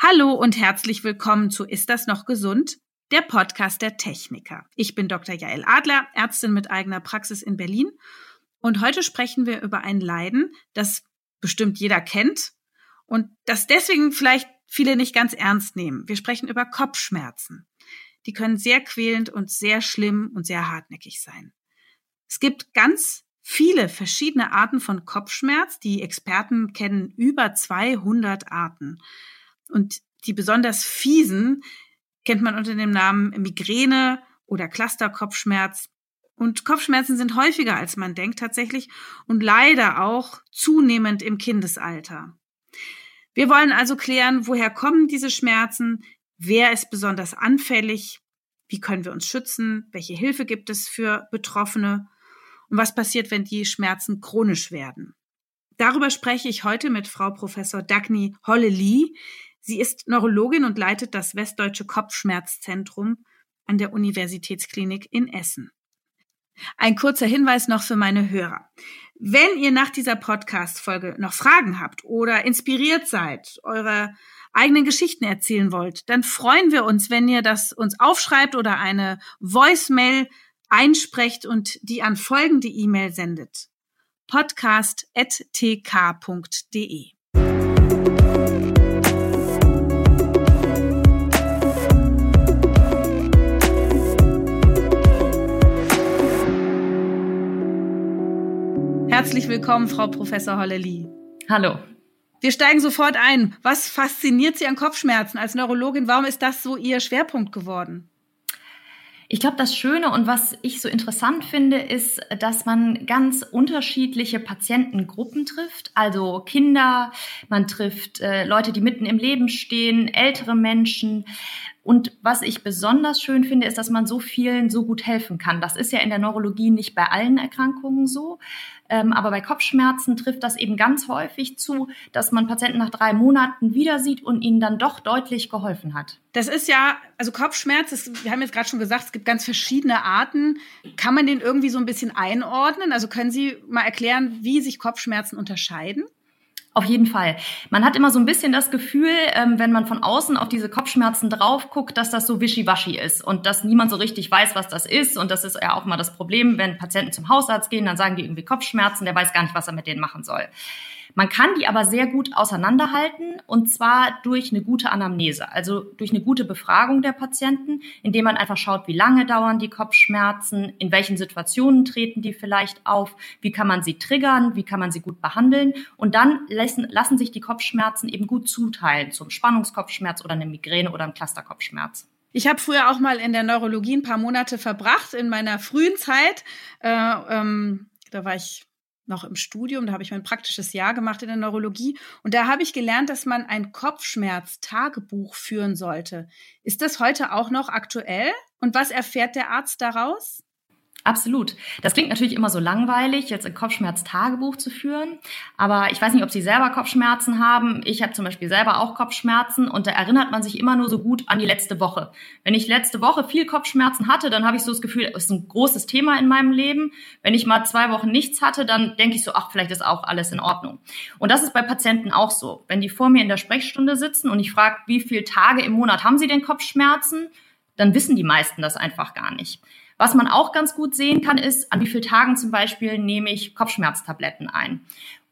Hallo und herzlich willkommen zu Ist das noch gesund? Der Podcast der Techniker. Ich bin Dr. Jael Adler, Ärztin mit eigener Praxis in Berlin. Und heute sprechen wir über ein Leiden, das bestimmt jeder kennt und das deswegen vielleicht viele nicht ganz ernst nehmen. Wir sprechen über Kopfschmerzen. Die können sehr quälend und sehr schlimm und sehr hartnäckig sein. Es gibt ganz viele verschiedene Arten von Kopfschmerz. Die Experten kennen über 200 Arten. Und die besonders fiesen kennt man unter dem Namen Migräne oder Clusterkopfschmerz. Und Kopfschmerzen sind häufiger, als man denkt tatsächlich und leider auch zunehmend im Kindesalter. Wir wollen also klären, woher kommen diese Schmerzen, wer ist besonders anfällig, wie können wir uns schützen, welche Hilfe gibt es für Betroffene und was passiert, wenn die Schmerzen chronisch werden. Darüber spreche ich heute mit Frau Professor Dagny Holle-Lee. Sie ist Neurologin und leitet das Westdeutsche Kopfschmerzzentrum an der Universitätsklinik in Essen. Ein kurzer Hinweis noch für meine Hörer. Wenn ihr nach dieser Podcast-Folge noch Fragen habt oder inspiriert seid, eure eigenen Geschichten erzählen wollt, dann freuen wir uns, wenn ihr das uns aufschreibt oder eine Voicemail einsprecht und die an folgende E-Mail sendet. podcast.tk.de Herzlich willkommen, Frau Professor Holleli. Hallo. Wir steigen sofort ein. Was fasziniert Sie an Kopfschmerzen als Neurologin? Warum ist das so Ihr Schwerpunkt geworden? Ich glaube, das Schöne und was ich so interessant finde, ist, dass man ganz unterschiedliche Patientengruppen trifft. Also Kinder, man trifft äh, Leute, die mitten im Leben stehen, ältere Menschen. Und was ich besonders schön finde, ist, dass man so vielen so gut helfen kann. Das ist ja in der Neurologie nicht bei allen Erkrankungen so. Ähm, aber bei Kopfschmerzen trifft das eben ganz häufig zu, dass man Patienten nach drei Monaten wieder sieht und ihnen dann doch deutlich geholfen hat. Das ist ja, also Kopfschmerz, das, wir haben jetzt gerade schon gesagt, es gibt ganz verschiedene Arten. Kann man den irgendwie so ein bisschen einordnen? Also können Sie mal erklären, wie sich Kopfschmerzen unterscheiden? Auf jeden Fall. Man hat immer so ein bisschen das Gefühl, ähm, wenn man von außen auf diese Kopfschmerzen drauf guckt, dass das so wischiwaschi ist und dass niemand so richtig weiß, was das ist. Und das ist ja auch mal das Problem, wenn Patienten zum Hausarzt gehen, dann sagen die irgendwie Kopfschmerzen, der weiß gar nicht, was er mit denen machen soll. Man kann die aber sehr gut auseinanderhalten und zwar durch eine gute Anamnese, also durch eine gute Befragung der Patienten, indem man einfach schaut, wie lange dauern die Kopfschmerzen, in welchen Situationen treten die vielleicht auf, wie kann man sie triggern, wie kann man sie gut behandeln und dann lassen, lassen sich die Kopfschmerzen eben gut zuteilen zum Spannungskopfschmerz oder eine Migräne oder einem Clusterkopfschmerz. Ich habe früher auch mal in der Neurologie ein paar Monate verbracht in meiner frühen Zeit. Äh, ähm, da war ich noch im Studium, da habe ich mein praktisches Jahr gemacht in der Neurologie und da habe ich gelernt, dass man ein Kopfschmerz-Tagebuch führen sollte. Ist das heute auch noch aktuell? Und was erfährt der Arzt daraus? Absolut. Das klingt natürlich immer so langweilig, jetzt ein Kopfschmerz-Tagebuch zu führen. Aber ich weiß nicht, ob Sie selber Kopfschmerzen haben. Ich habe zum Beispiel selber auch Kopfschmerzen und da erinnert man sich immer nur so gut an die letzte Woche. Wenn ich letzte Woche viel Kopfschmerzen hatte, dann habe ich so das Gefühl, es ist ein großes Thema in meinem Leben. Wenn ich mal zwei Wochen nichts hatte, dann denke ich so, ach, vielleicht ist auch alles in Ordnung. Und das ist bei Patienten auch so. Wenn die vor mir in der Sprechstunde sitzen und ich frage, wie viele Tage im Monat haben sie denn Kopfschmerzen, dann wissen die meisten das einfach gar nicht. Was man auch ganz gut sehen kann, ist, an wie vielen Tagen zum Beispiel nehme ich Kopfschmerztabletten ein.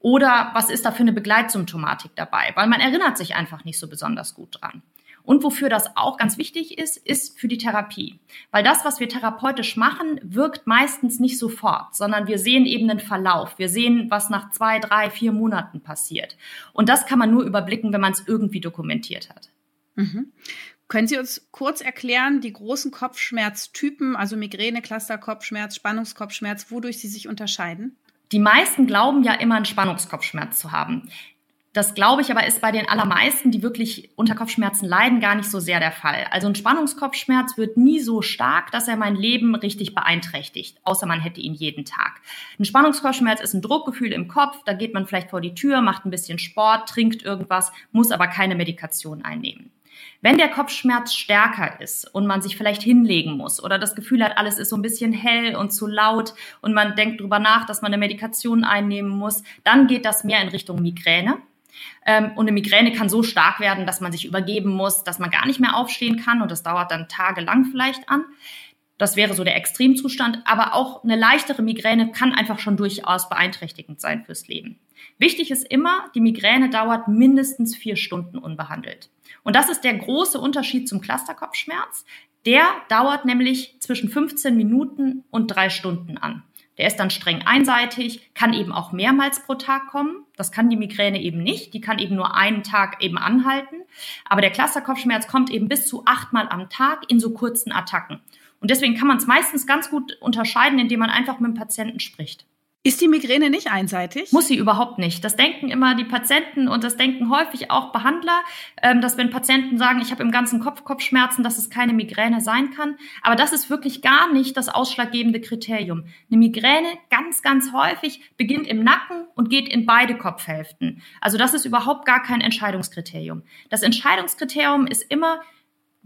Oder was ist da für eine Begleitsymptomatik dabei? Weil man erinnert sich einfach nicht so besonders gut dran. Und wofür das auch ganz wichtig ist, ist für die Therapie. Weil das, was wir therapeutisch machen, wirkt meistens nicht sofort, sondern wir sehen eben den Verlauf. Wir sehen, was nach zwei, drei, vier Monaten passiert. Und das kann man nur überblicken, wenn man es irgendwie dokumentiert hat. Mhm. Können Sie uns kurz erklären, die großen Kopfschmerztypen, also Migräne, Clusterkopfschmerz, Spannungskopfschmerz, wodurch sie sich unterscheiden? Die meisten glauben ja immer einen Spannungskopfschmerz zu haben. Das glaube ich aber ist bei den allermeisten, die wirklich unter Kopfschmerzen leiden, gar nicht so sehr der Fall. Also ein Spannungskopfschmerz wird nie so stark, dass er mein Leben richtig beeinträchtigt, außer man hätte ihn jeden Tag. Ein Spannungskopfschmerz ist ein Druckgefühl im Kopf, da geht man vielleicht vor die Tür, macht ein bisschen Sport, trinkt irgendwas, muss aber keine Medikation einnehmen. Wenn der Kopfschmerz stärker ist und man sich vielleicht hinlegen muss oder das Gefühl hat, alles ist so ein bisschen hell und zu laut und man denkt drüber nach, dass man eine Medikation einnehmen muss, dann geht das mehr in Richtung Migräne. Ähm, und eine Migräne kann so stark werden, dass man sich übergeben muss, dass man gar nicht mehr aufstehen kann und das dauert dann tagelang vielleicht an. Das wäre so der Extremzustand. Aber auch eine leichtere Migräne kann einfach schon durchaus beeinträchtigend sein fürs Leben. Wichtig ist immer, die Migräne dauert mindestens vier Stunden unbehandelt. Und das ist der große Unterschied zum Clusterkopfschmerz. Der dauert nämlich zwischen 15 Minuten und drei Stunden an. Der ist dann streng einseitig, kann eben auch mehrmals pro Tag kommen. Das kann die Migräne eben nicht. Die kann eben nur einen Tag eben anhalten. Aber der Clusterkopfschmerz kommt eben bis zu achtmal am Tag in so kurzen Attacken. Und deswegen kann man es meistens ganz gut unterscheiden, indem man einfach mit dem Patienten spricht. Ist die Migräne nicht einseitig? Muss sie überhaupt nicht. Das denken immer die Patienten und das denken häufig auch Behandler, ähm, dass wenn Patienten sagen, ich habe im ganzen Kopf Kopfschmerzen, dass es keine Migräne sein kann. Aber das ist wirklich gar nicht das ausschlaggebende Kriterium. Eine Migräne ganz, ganz häufig beginnt im Nacken und geht in beide Kopfhälften. Also das ist überhaupt gar kein Entscheidungskriterium. Das Entscheidungskriterium ist immer,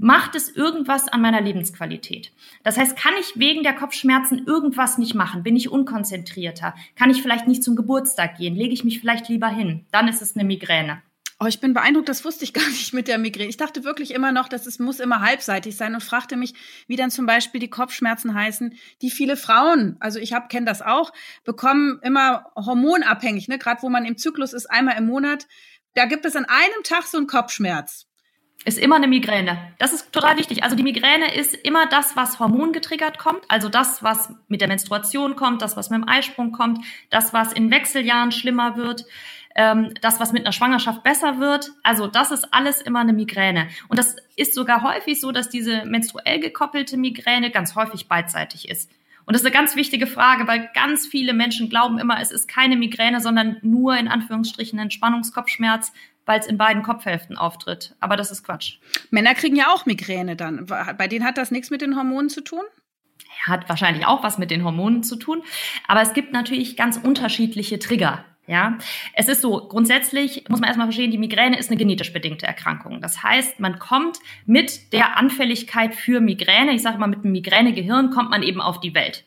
macht es irgendwas an meiner Lebensqualität? Das heißt, kann ich wegen der Kopfschmerzen irgendwas nicht machen? Bin ich unkonzentrierter? Kann ich vielleicht nicht zum Geburtstag gehen? Lege ich mich vielleicht lieber hin? Dann ist es eine Migräne. Oh, ich bin beeindruckt, das wusste ich gar nicht mit der Migräne. Ich dachte wirklich immer noch, dass es muss immer halbseitig sein und fragte mich, wie dann zum Beispiel die Kopfschmerzen heißen, die viele Frauen, also ich habe kenne das auch, bekommen immer hormonabhängig, ne? gerade wo man im Zyklus ist, einmal im Monat. Da gibt es an einem Tag so einen Kopfschmerz ist immer eine Migräne. Das ist total wichtig. Also die Migräne ist immer das, was hormongetriggert kommt, also das, was mit der Menstruation kommt, das, was mit dem Eisprung kommt, das, was in Wechseljahren schlimmer wird, ähm, das, was mit einer Schwangerschaft besser wird. Also das ist alles immer eine Migräne. Und das ist sogar häufig so, dass diese menstruell gekoppelte Migräne ganz häufig beidseitig ist. Und das ist eine ganz wichtige Frage, weil ganz viele Menschen glauben immer, es ist keine Migräne, sondern nur in Anführungsstrichen Entspannungskopfschmerz, weil es in beiden Kopfhälften auftritt. Aber das ist Quatsch. Männer kriegen ja auch Migräne dann. Bei denen hat das nichts mit den Hormonen zu tun? Hat wahrscheinlich auch was mit den Hormonen zu tun. Aber es gibt natürlich ganz unterschiedliche Trigger. Ja, es ist so, grundsätzlich muss man erstmal verstehen, die Migräne ist eine genetisch bedingte Erkrankung. Das heißt, man kommt mit der Anfälligkeit für Migräne, ich sage mal, mit dem Migränegehirn kommt man eben auf die Welt.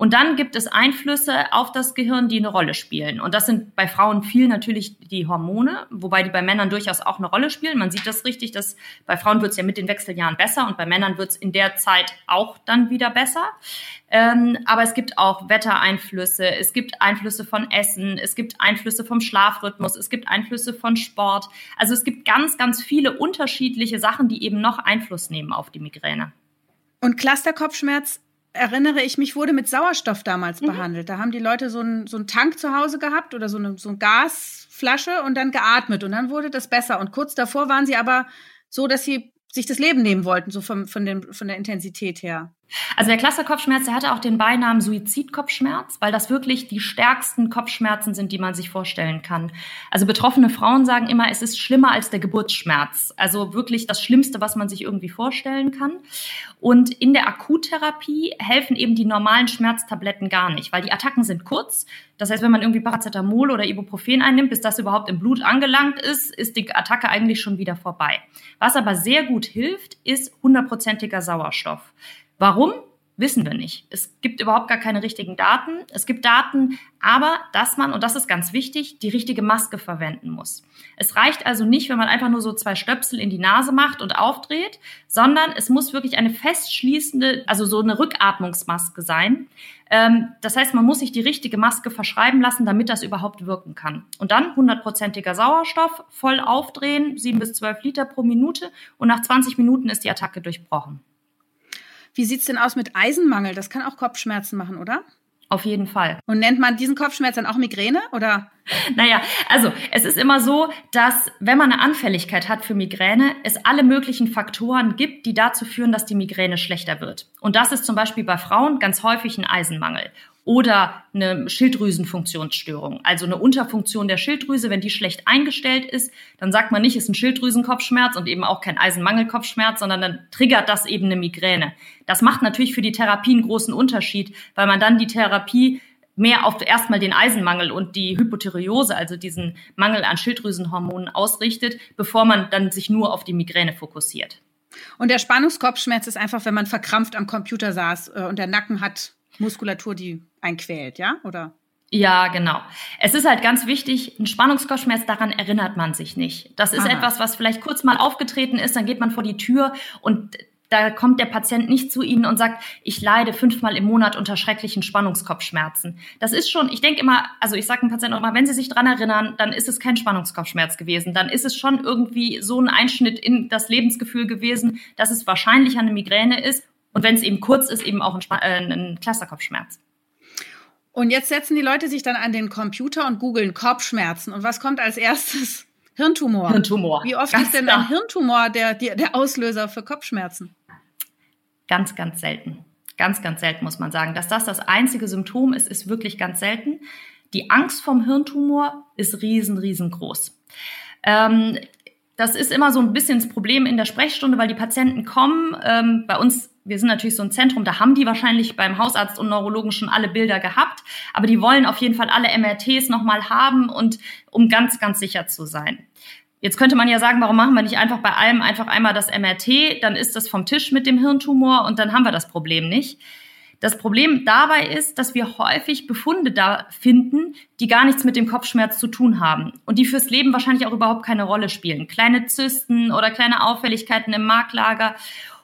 Und dann gibt es Einflüsse auf das Gehirn, die eine Rolle spielen. Und das sind bei Frauen viel natürlich die Hormone, wobei die bei Männern durchaus auch eine Rolle spielen. Man sieht das richtig, dass bei Frauen wird es ja mit den Wechseljahren besser und bei Männern wird es in der Zeit auch dann wieder besser. Ähm, aber es gibt auch Wettereinflüsse, es gibt Einflüsse von Essen, es gibt Einflüsse vom Schlafrhythmus, es gibt Einflüsse von Sport. Also es gibt ganz, ganz viele unterschiedliche Sachen, die eben noch Einfluss nehmen auf die Migräne. Und Clusterkopfschmerz erinnere ich mich, wurde mit Sauerstoff damals mhm. behandelt. Da haben die Leute so einen, so einen Tank zu Hause gehabt oder so eine, so eine Gasflasche und dann geatmet und dann wurde das besser. Und kurz davor waren sie aber so, dass sie sich das Leben nehmen wollten, so vom, von, dem, von der Intensität her. Also der Clusterkopfschmerz, der hatte auch den Beinamen Suizidkopfschmerz, weil das wirklich die stärksten Kopfschmerzen sind, die man sich vorstellen kann. Also betroffene Frauen sagen immer, es ist schlimmer als der Geburtsschmerz. Also wirklich das Schlimmste, was man sich irgendwie vorstellen kann. Und in der Akuttherapie helfen eben die normalen Schmerztabletten gar nicht, weil die Attacken sind kurz. Das heißt, wenn man irgendwie Paracetamol oder Ibuprofen einnimmt, bis das überhaupt im Blut angelangt ist, ist die Attacke eigentlich schon wieder vorbei. Was aber sehr gut hilft, ist hundertprozentiger Sauerstoff. Warum? Wissen wir nicht. Es gibt überhaupt gar keine richtigen Daten. Es gibt Daten, aber dass man, und das ist ganz wichtig, die richtige Maske verwenden muss. Es reicht also nicht, wenn man einfach nur so zwei Stöpsel in die Nase macht und aufdreht, sondern es muss wirklich eine festschließende, also so eine Rückatmungsmaske sein. Ähm, das heißt, man muss sich die richtige Maske verschreiben lassen, damit das überhaupt wirken kann. Und dann hundertprozentiger Sauerstoff, voll aufdrehen, sieben bis zwölf Liter pro Minute und nach 20 Minuten ist die Attacke durchbrochen. Wie sieht's denn aus mit Eisenmangel? Das kann auch Kopfschmerzen machen, oder? Auf jeden Fall. Und nennt man diesen Kopfschmerz dann auch Migräne oder? Naja, also es ist immer so, dass wenn man eine Anfälligkeit hat für Migräne, es alle möglichen Faktoren gibt, die dazu führen, dass die Migräne schlechter wird. Und das ist zum Beispiel bei Frauen ganz häufig ein Eisenmangel oder eine Schilddrüsenfunktionsstörung, also eine Unterfunktion der Schilddrüse. Wenn die schlecht eingestellt ist, dann sagt man nicht, es ist ein Schilddrüsenkopfschmerz und eben auch kein Eisenmangelkopfschmerz, sondern dann triggert das eben eine Migräne. Das macht natürlich für die Therapie einen großen Unterschied, weil man dann die Therapie mehr auf erstmal den Eisenmangel und die Hypothyreose, also diesen Mangel an Schilddrüsenhormonen ausrichtet, bevor man dann sich nur auf die Migräne fokussiert. Und der Spannungskopfschmerz ist einfach, wenn man verkrampft am Computer saß äh, und der Nacken hat Muskulatur, die einquält, ja? Oder? Ja, genau. Es ist halt ganz wichtig, ein Spannungskopfschmerz, daran erinnert man sich nicht. Das ist Aha. etwas, was vielleicht kurz mal aufgetreten ist, dann geht man vor die Tür und da kommt der Patient nicht zu Ihnen und sagt, ich leide fünfmal im Monat unter schrecklichen Spannungskopfschmerzen. Das ist schon, ich denke immer, also ich sage dem Patienten auch immer, wenn Sie sich dran erinnern, dann ist es kein Spannungskopfschmerz gewesen. Dann ist es schon irgendwie so ein Einschnitt in das Lebensgefühl gewesen, dass es wahrscheinlich eine Migräne ist. Und wenn es eben kurz ist, eben auch ein, äh, ein Clusterkopfschmerz. Und jetzt setzen die Leute sich dann an den Computer und googeln Kopfschmerzen. Und was kommt als erstes? Hirntumor. Hirntumor. Wie oft Ganz ist denn klar. ein Hirntumor der, der, der Auslöser für Kopfschmerzen? Ganz, ganz selten. Ganz, ganz selten muss man sagen. Dass das das einzige Symptom ist, ist wirklich ganz selten. Die Angst vom Hirntumor ist riesen, riesengroß. Ähm, das ist immer so ein bisschen das Problem in der Sprechstunde, weil die Patienten kommen. Ähm, bei uns, wir sind natürlich so ein Zentrum, da haben die wahrscheinlich beim Hausarzt und Neurologen schon alle Bilder gehabt, aber die wollen auf jeden Fall alle MRTs nochmal haben und um ganz, ganz sicher zu sein. Jetzt könnte man ja sagen, warum machen wir nicht einfach bei allem einfach einmal das MRT, dann ist das vom Tisch mit dem Hirntumor und dann haben wir das Problem nicht. Das Problem dabei ist, dass wir häufig Befunde da finden, die gar nichts mit dem Kopfschmerz zu tun haben und die fürs Leben wahrscheinlich auch überhaupt keine Rolle spielen. Kleine Zysten oder kleine Auffälligkeiten im Marklager.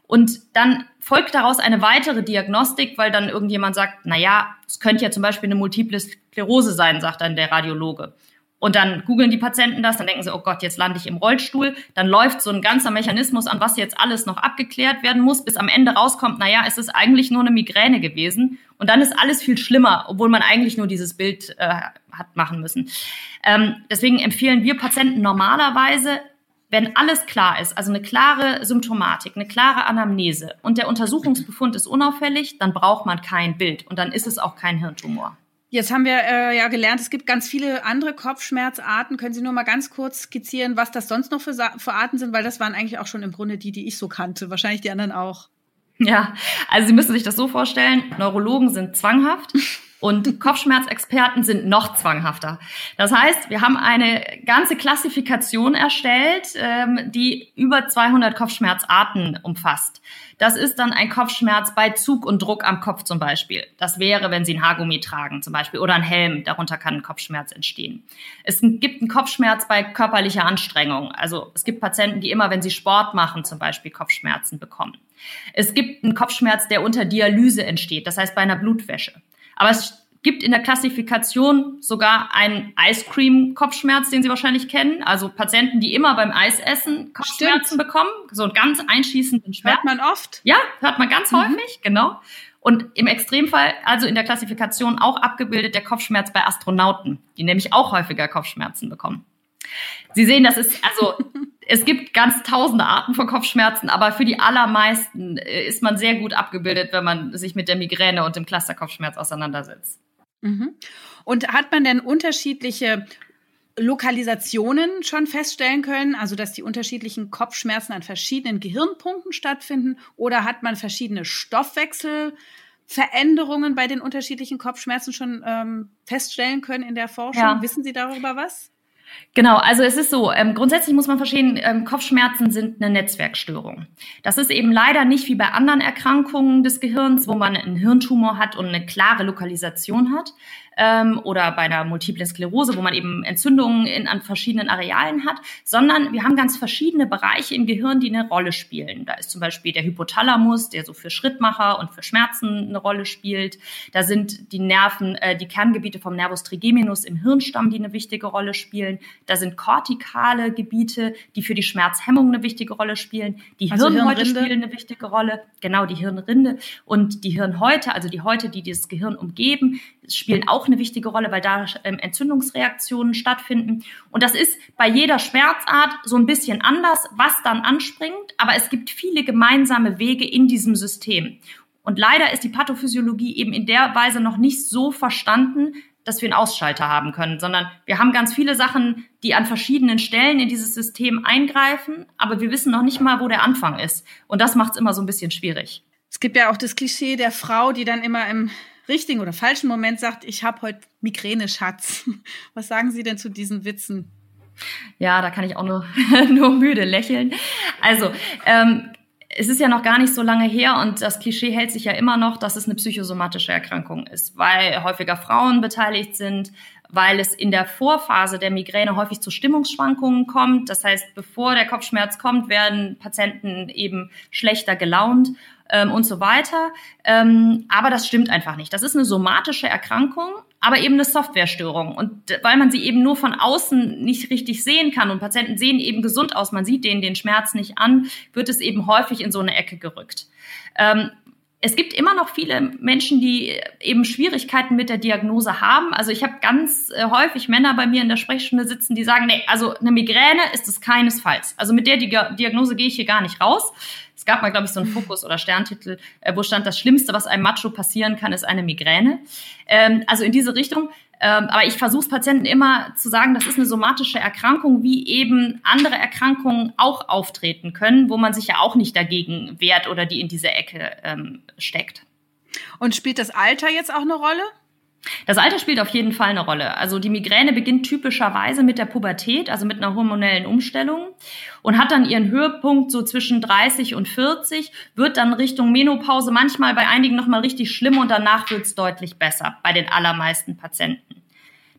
Und dann folgt daraus eine weitere Diagnostik, weil dann irgendjemand sagt, na ja, es könnte ja zum Beispiel eine Multiple Sklerose sein, sagt dann der Radiologe. Und dann googeln die Patienten das, dann denken sie, oh Gott, jetzt lande ich im Rollstuhl. Dann läuft so ein ganzer Mechanismus an, was jetzt alles noch abgeklärt werden muss, bis am Ende rauskommt, naja, es ist eigentlich nur eine Migräne gewesen. Und dann ist alles viel schlimmer, obwohl man eigentlich nur dieses Bild äh, hat machen müssen. Ähm, deswegen empfehlen wir Patienten normalerweise, wenn alles klar ist, also eine klare Symptomatik, eine klare Anamnese und der Untersuchungsbefund ist unauffällig, dann braucht man kein Bild und dann ist es auch kein Hirntumor. Jetzt haben wir äh, ja gelernt, es gibt ganz viele andere Kopfschmerzarten. Können Sie nur mal ganz kurz skizzieren, was das sonst noch für, für Arten sind? Weil das waren eigentlich auch schon im Grunde die, die ich so kannte. Wahrscheinlich die anderen auch. Ja, also Sie müssen sich das so vorstellen, Neurologen sind zwanghaft und Kopfschmerzexperten sind noch zwanghafter. Das heißt, wir haben eine ganze Klassifikation erstellt, ähm, die über 200 Kopfschmerzarten umfasst. Das ist dann ein Kopfschmerz bei Zug und Druck am Kopf zum Beispiel. Das wäre, wenn Sie ein Haargummi tragen zum Beispiel oder ein Helm. Darunter kann ein Kopfschmerz entstehen. Es gibt einen Kopfschmerz bei körperlicher Anstrengung. Also es gibt Patienten, die immer, wenn sie Sport machen, zum Beispiel Kopfschmerzen bekommen. Es gibt einen Kopfschmerz, der unter Dialyse entsteht. Das heißt bei einer Blutwäsche. Aber es gibt in der Klassifikation sogar einen Ice Cream Kopfschmerz, den Sie wahrscheinlich kennen. Also Patienten, die immer beim Eisessen Kopfschmerzen Stimmt. bekommen, so einen ganz einschießenden Schmerz. Hört man oft? Ja, hört man ganz mhm. häufig, genau. Und im Extremfall, also in der Klassifikation auch abgebildet der Kopfschmerz bei Astronauten, die nämlich auch häufiger Kopfschmerzen bekommen. Sie sehen, das ist also es gibt ganz tausende Arten von Kopfschmerzen, aber für die allermeisten äh, ist man sehr gut abgebildet, wenn man sich mit der Migräne und dem Clusterkopfschmerz auseinandersetzt. Mhm. Und hat man denn unterschiedliche Lokalisationen schon feststellen können, also dass die unterschiedlichen Kopfschmerzen an verschiedenen Gehirnpunkten stattfinden oder hat man verschiedene Stoffwechselveränderungen bei den unterschiedlichen Kopfschmerzen schon ähm, feststellen können in der Forschung? Ja. Wissen Sie darüber was? Genau, also es ist so, ähm, grundsätzlich muss man verstehen, ähm, Kopfschmerzen sind eine Netzwerkstörung. Das ist eben leider nicht wie bei anderen Erkrankungen des Gehirns, wo man einen Hirntumor hat und eine klare Lokalisation hat, ähm, oder bei einer multiplen Sklerose, wo man eben Entzündungen in, an verschiedenen Arealen hat, sondern wir haben ganz verschiedene Bereiche im Gehirn, die eine Rolle spielen. Da ist zum Beispiel der Hypothalamus, der so für Schrittmacher und für Schmerzen eine Rolle spielt. Da sind die Nerven, äh, die Kerngebiete vom Nervus trigeminus im Hirnstamm, die eine wichtige Rolle spielen. Da sind kortikale Gebiete, die für die Schmerzhemmung eine wichtige Rolle spielen. Die also Hirnhäute Hirnrinde. spielen eine wichtige Rolle. Genau, die Hirnrinde und die Hirnhäute, also die Häute, die dieses Gehirn umgeben, spielen auch eine wichtige Rolle, weil da ähm, Entzündungsreaktionen stattfinden. Und das ist bei jeder Schmerzart so ein bisschen anders, was dann anspringt, aber es gibt viele gemeinsame Wege in diesem System. Und leider ist die Pathophysiologie eben in der Weise noch nicht so verstanden, dass wir einen Ausschalter haben können, sondern wir haben ganz viele Sachen, die an verschiedenen Stellen in dieses System eingreifen, aber wir wissen noch nicht mal, wo der Anfang ist. Und das macht es immer so ein bisschen schwierig. Es gibt ja auch das Klischee der Frau, die dann immer im richtigen oder falschen Moment sagt, ich habe heute Migräne, Schatz. Was sagen Sie denn zu diesen Witzen? Ja, da kann ich auch nur, nur müde lächeln. Also, ähm, es ist ja noch gar nicht so lange her und das Klischee hält sich ja immer noch, dass es eine psychosomatische Erkrankung ist, weil häufiger Frauen beteiligt sind, weil es in der Vorphase der Migräne häufig zu Stimmungsschwankungen kommt. Das heißt, bevor der Kopfschmerz kommt, werden Patienten eben schlechter gelaunt ähm, und so weiter. Ähm, aber das stimmt einfach nicht. Das ist eine somatische Erkrankung, aber eben eine Softwarestörung. Und weil man sie eben nur von außen nicht richtig sehen kann und Patienten sehen eben gesund aus, man sieht denen den Schmerz nicht an, wird es eben häufig in so eine Ecke gerückt. Ähm, es gibt immer noch viele Menschen, die eben Schwierigkeiten mit der Diagnose haben. Also ich habe ganz äh, häufig Männer bei mir in der Sprechstunde sitzen, die sagen, nee, also eine Migräne ist es keinesfalls. Also mit der Diagnose gehe ich hier gar nicht raus. Es gab mal, glaube ich, so einen Fokus- oder Sterntitel, äh, wo stand, das Schlimmste, was einem Macho passieren kann, ist eine Migräne. Ähm, also in diese Richtung. Ähm, aber ich versuche Patienten immer zu sagen, das ist eine somatische Erkrankung, wie eben andere Erkrankungen auch auftreten können, wo man sich ja auch nicht dagegen wehrt oder die in diese Ecke ähm, steckt. Und spielt das Alter jetzt auch eine Rolle? Das Alter spielt auf jeden Fall eine Rolle. Also die Migräne beginnt typischerweise mit der Pubertät, also mit einer hormonellen Umstellung und hat dann ihren Höhepunkt so zwischen 30 und 40, wird dann Richtung Menopause manchmal bei einigen nochmal richtig schlimm und danach wird es deutlich besser bei den allermeisten Patienten.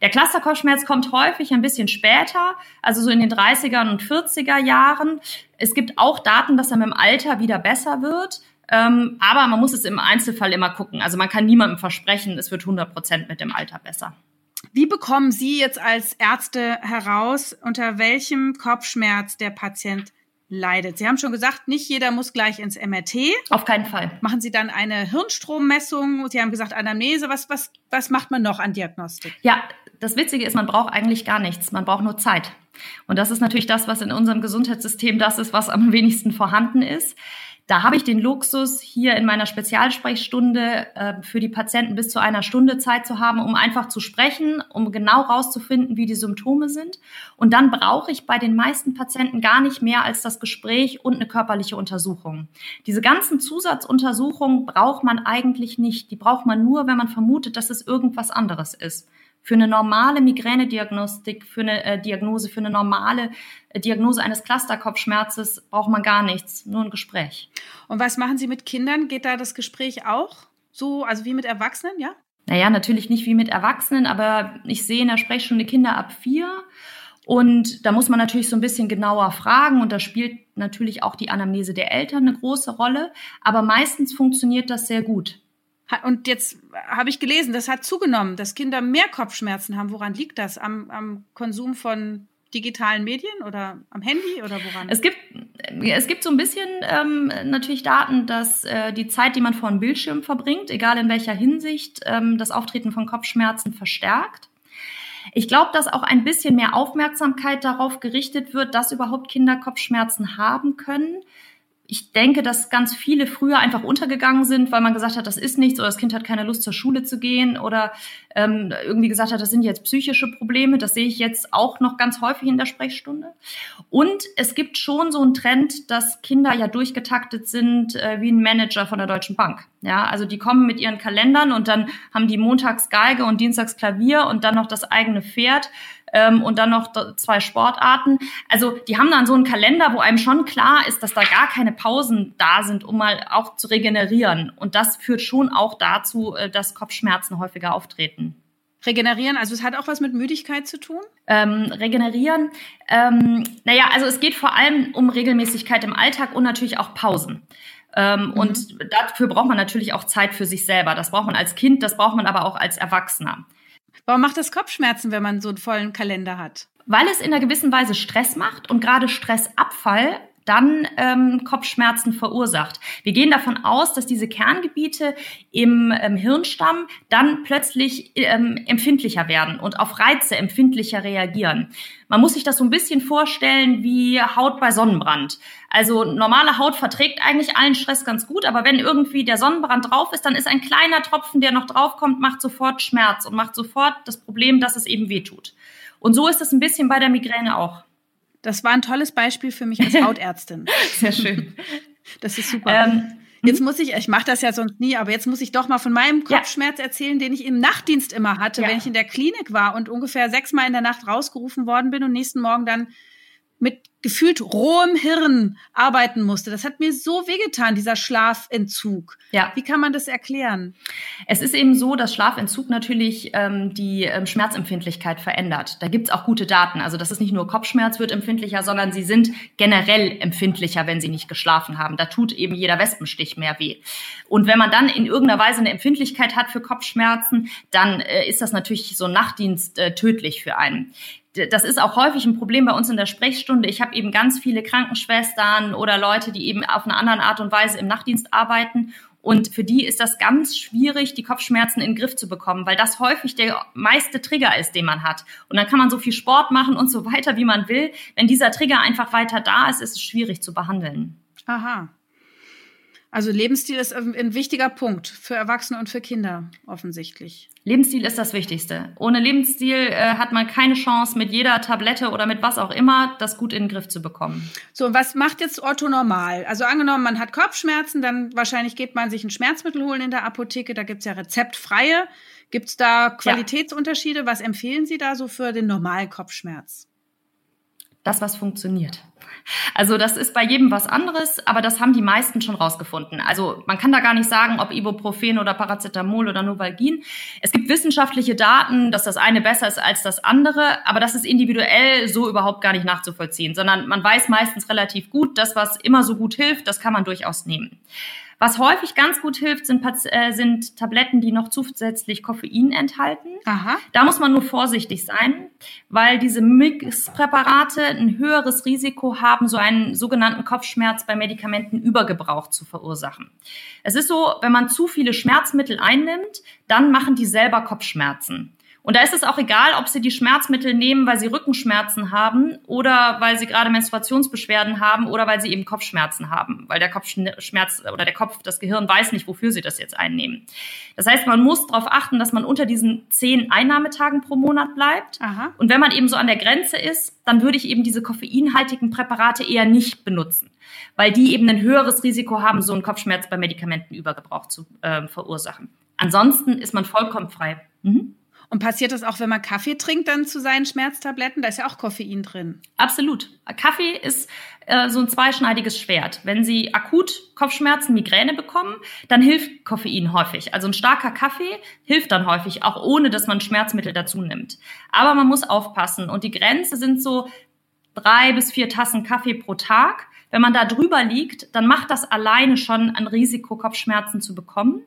Der Clusterkopfschmerz kommt häufig ein bisschen später, also so in den 30er und 40er Jahren. Es gibt auch Daten, dass er mit dem Alter wieder besser wird. Ähm, aber man muss es im Einzelfall immer gucken. Also man kann niemandem versprechen, es wird 100 Prozent mit dem Alter besser. Wie bekommen Sie jetzt als Ärzte heraus, unter welchem Kopfschmerz der Patient leidet? Sie haben schon gesagt, nicht jeder muss gleich ins MRT. Auf keinen Fall. Machen Sie dann eine Hirnstrommessung? Sie haben gesagt Anamnese. Was, was, was macht man noch an Diagnostik? Ja, das Witzige ist, man braucht eigentlich gar nichts. Man braucht nur Zeit. Und das ist natürlich das, was in unserem Gesundheitssystem das ist, was am wenigsten vorhanden ist. Da habe ich den Luxus, hier in meiner Spezialsprechstunde äh, für die Patienten bis zu einer Stunde Zeit zu haben, um einfach zu sprechen, um genau rauszufinden, wie die Symptome sind. Und dann brauche ich bei den meisten Patienten gar nicht mehr als das Gespräch und eine körperliche Untersuchung. Diese ganzen Zusatzuntersuchungen braucht man eigentlich nicht. Die braucht man nur, wenn man vermutet, dass es irgendwas anderes ist. Für eine normale Migränediagnostik, für eine äh, Diagnose, für eine normale äh, Diagnose eines Clusterkopfschmerzes braucht man gar nichts, nur ein Gespräch. Und was machen Sie mit Kindern? Geht da das Gespräch auch so, also wie mit Erwachsenen, ja? Naja, natürlich nicht wie mit Erwachsenen, aber ich sehe in der Sprechstunde Kinder ab vier. Und da muss man natürlich so ein bisschen genauer fragen und da spielt natürlich auch die Anamnese der Eltern eine große Rolle. Aber meistens funktioniert das sehr gut. Und jetzt habe ich gelesen, das hat zugenommen, dass Kinder mehr Kopfschmerzen haben. Woran liegt das? Am, am Konsum von digitalen Medien oder am Handy oder woran? Es gibt, es gibt so ein bisschen ähm, natürlich Daten, dass äh, die Zeit, die man vor einem Bildschirm verbringt, egal in welcher Hinsicht, ähm, das Auftreten von Kopfschmerzen verstärkt. Ich glaube, dass auch ein bisschen mehr Aufmerksamkeit darauf gerichtet wird, dass überhaupt Kinder Kopfschmerzen haben können ich denke, dass ganz viele früher einfach untergegangen sind, weil man gesagt hat, das ist nichts oder das Kind hat keine Lust zur Schule zu gehen oder ähm, irgendwie gesagt hat, das sind jetzt psychische Probleme. Das sehe ich jetzt auch noch ganz häufig in der Sprechstunde. Und es gibt schon so einen Trend, dass Kinder ja durchgetaktet sind äh, wie ein Manager von der Deutschen Bank. Ja, also die kommen mit ihren Kalendern und dann haben die montags Geige und dienstags Klavier und dann noch das eigene Pferd ähm, und dann noch zwei Sportarten. Also die haben dann so einen Kalender, wo einem schon klar ist, dass da gar keine Pausen da sind, um mal auch zu regenerieren. Und das führt schon auch dazu, äh, dass Kopfschmerzen häufiger auftreten. Regenerieren, also es hat auch was mit Müdigkeit zu tun? Ähm, regenerieren, ähm, naja, also es geht vor allem um Regelmäßigkeit im Alltag und natürlich auch Pausen. Ähm, mhm. Und dafür braucht man natürlich auch Zeit für sich selber. Das braucht man als Kind, das braucht man aber auch als Erwachsener. Warum macht das Kopfschmerzen, wenn man so einen vollen Kalender hat? Weil es in einer gewissen Weise Stress macht und gerade Stressabfall dann ähm, Kopfschmerzen verursacht. Wir gehen davon aus, dass diese Kerngebiete im ähm, Hirnstamm dann plötzlich ähm, empfindlicher werden und auf Reize empfindlicher reagieren. Man muss sich das so ein bisschen vorstellen wie Haut bei Sonnenbrand. Also normale Haut verträgt eigentlich allen Stress ganz gut, aber wenn irgendwie der Sonnenbrand drauf ist, dann ist ein kleiner Tropfen, der noch draufkommt, macht sofort Schmerz und macht sofort das Problem, dass es eben wehtut. Und so ist es ein bisschen bei der Migräne auch. Das war ein tolles Beispiel für mich als Hautärztin. Sehr schön. Das ist super. Ähm, jetzt muss ich, ich mache das ja sonst nie, aber jetzt muss ich doch mal von meinem Kopfschmerz ja. erzählen, den ich im Nachtdienst immer hatte, ja. wenn ich in der Klinik war und ungefähr sechsmal in der Nacht rausgerufen worden bin und nächsten Morgen dann mit gefühlt rohem Hirn arbeiten musste. Das hat mir so wehgetan, dieser Schlafentzug. Ja. Wie kann man das erklären? Es ist eben so, dass Schlafentzug natürlich ähm, die ähm, Schmerzempfindlichkeit verändert. Da gibt's auch gute Daten. Also das ist nicht nur Kopfschmerz wird empfindlicher, sondern sie sind generell empfindlicher, wenn sie nicht geschlafen haben. Da tut eben jeder Wespenstich mehr weh. Und wenn man dann in irgendeiner Weise eine Empfindlichkeit hat für Kopfschmerzen, dann äh, ist das natürlich so ein Nachtdienst äh, tödlich für einen das ist auch häufig ein Problem bei uns in der Sprechstunde. Ich habe eben ganz viele Krankenschwestern oder Leute, die eben auf eine andere Art und Weise im Nachtdienst arbeiten. Und für die ist das ganz schwierig, die Kopfschmerzen in den Griff zu bekommen, weil das häufig der meiste Trigger ist, den man hat. Und dann kann man so viel Sport machen und so weiter, wie man will. Wenn dieser Trigger einfach weiter da ist, ist es schwierig zu behandeln. Aha. Also Lebensstil ist ein wichtiger Punkt für Erwachsene und für Kinder offensichtlich. Lebensstil ist das Wichtigste. Ohne Lebensstil äh, hat man keine Chance, mit jeder Tablette oder mit was auch immer das gut in den Griff zu bekommen. So, was macht jetzt Otto normal? Also angenommen, man hat Kopfschmerzen, dann wahrscheinlich geht man sich ein Schmerzmittel holen in der Apotheke. Da gibt's ja rezeptfreie. Gibt's da Qualitätsunterschiede? Ja. Was empfehlen Sie da so für den normalen Kopfschmerz? Das, was funktioniert. Also das ist bei jedem was anderes, aber das haben die meisten schon rausgefunden. Also man kann da gar nicht sagen, ob Ibuprofen oder Paracetamol oder Novalgin. Es gibt wissenschaftliche Daten, dass das eine besser ist als das andere, aber das ist individuell so überhaupt gar nicht nachzuvollziehen, sondern man weiß meistens relativ gut, das, was immer so gut hilft, das kann man durchaus nehmen. Was häufig ganz gut hilft, sind, äh, sind Tabletten, die noch zusätzlich Koffein enthalten. Aha. Da muss man nur vorsichtig sein, weil diese Mixpräparate ein höheres Risiko haben, so einen sogenannten Kopfschmerz bei Medikamentenübergebrauch zu verursachen. Es ist so, wenn man zu viele Schmerzmittel einnimmt, dann machen die selber Kopfschmerzen. Und da ist es auch egal, ob sie die Schmerzmittel nehmen, weil sie Rückenschmerzen haben oder weil sie gerade Menstruationsbeschwerden haben oder weil sie eben Kopfschmerzen haben, weil der Kopfschmerz oder der Kopf, das Gehirn weiß nicht, wofür sie das jetzt einnehmen. Das heißt, man muss darauf achten, dass man unter diesen zehn Einnahmetagen pro Monat bleibt. Aha. Und wenn man eben so an der Grenze ist, dann würde ich eben diese koffeinhaltigen Präparate eher nicht benutzen, weil die eben ein höheres Risiko haben, so einen Kopfschmerz bei Medikamentenübergebrauch zu äh, verursachen. Ansonsten ist man vollkommen frei. Mhm. Und passiert das auch, wenn man Kaffee trinkt, dann zu seinen Schmerztabletten? Da ist ja auch Koffein drin. Absolut. Kaffee ist äh, so ein zweischneidiges Schwert. Wenn Sie akut Kopfschmerzen, Migräne bekommen, dann hilft Koffein häufig. Also ein starker Kaffee hilft dann häufig, auch ohne dass man Schmerzmittel dazu nimmt. Aber man muss aufpassen. Und die Grenze sind so drei bis vier Tassen Kaffee pro Tag. Wenn man da drüber liegt, dann macht das alleine schon ein Risiko, Kopfschmerzen zu bekommen.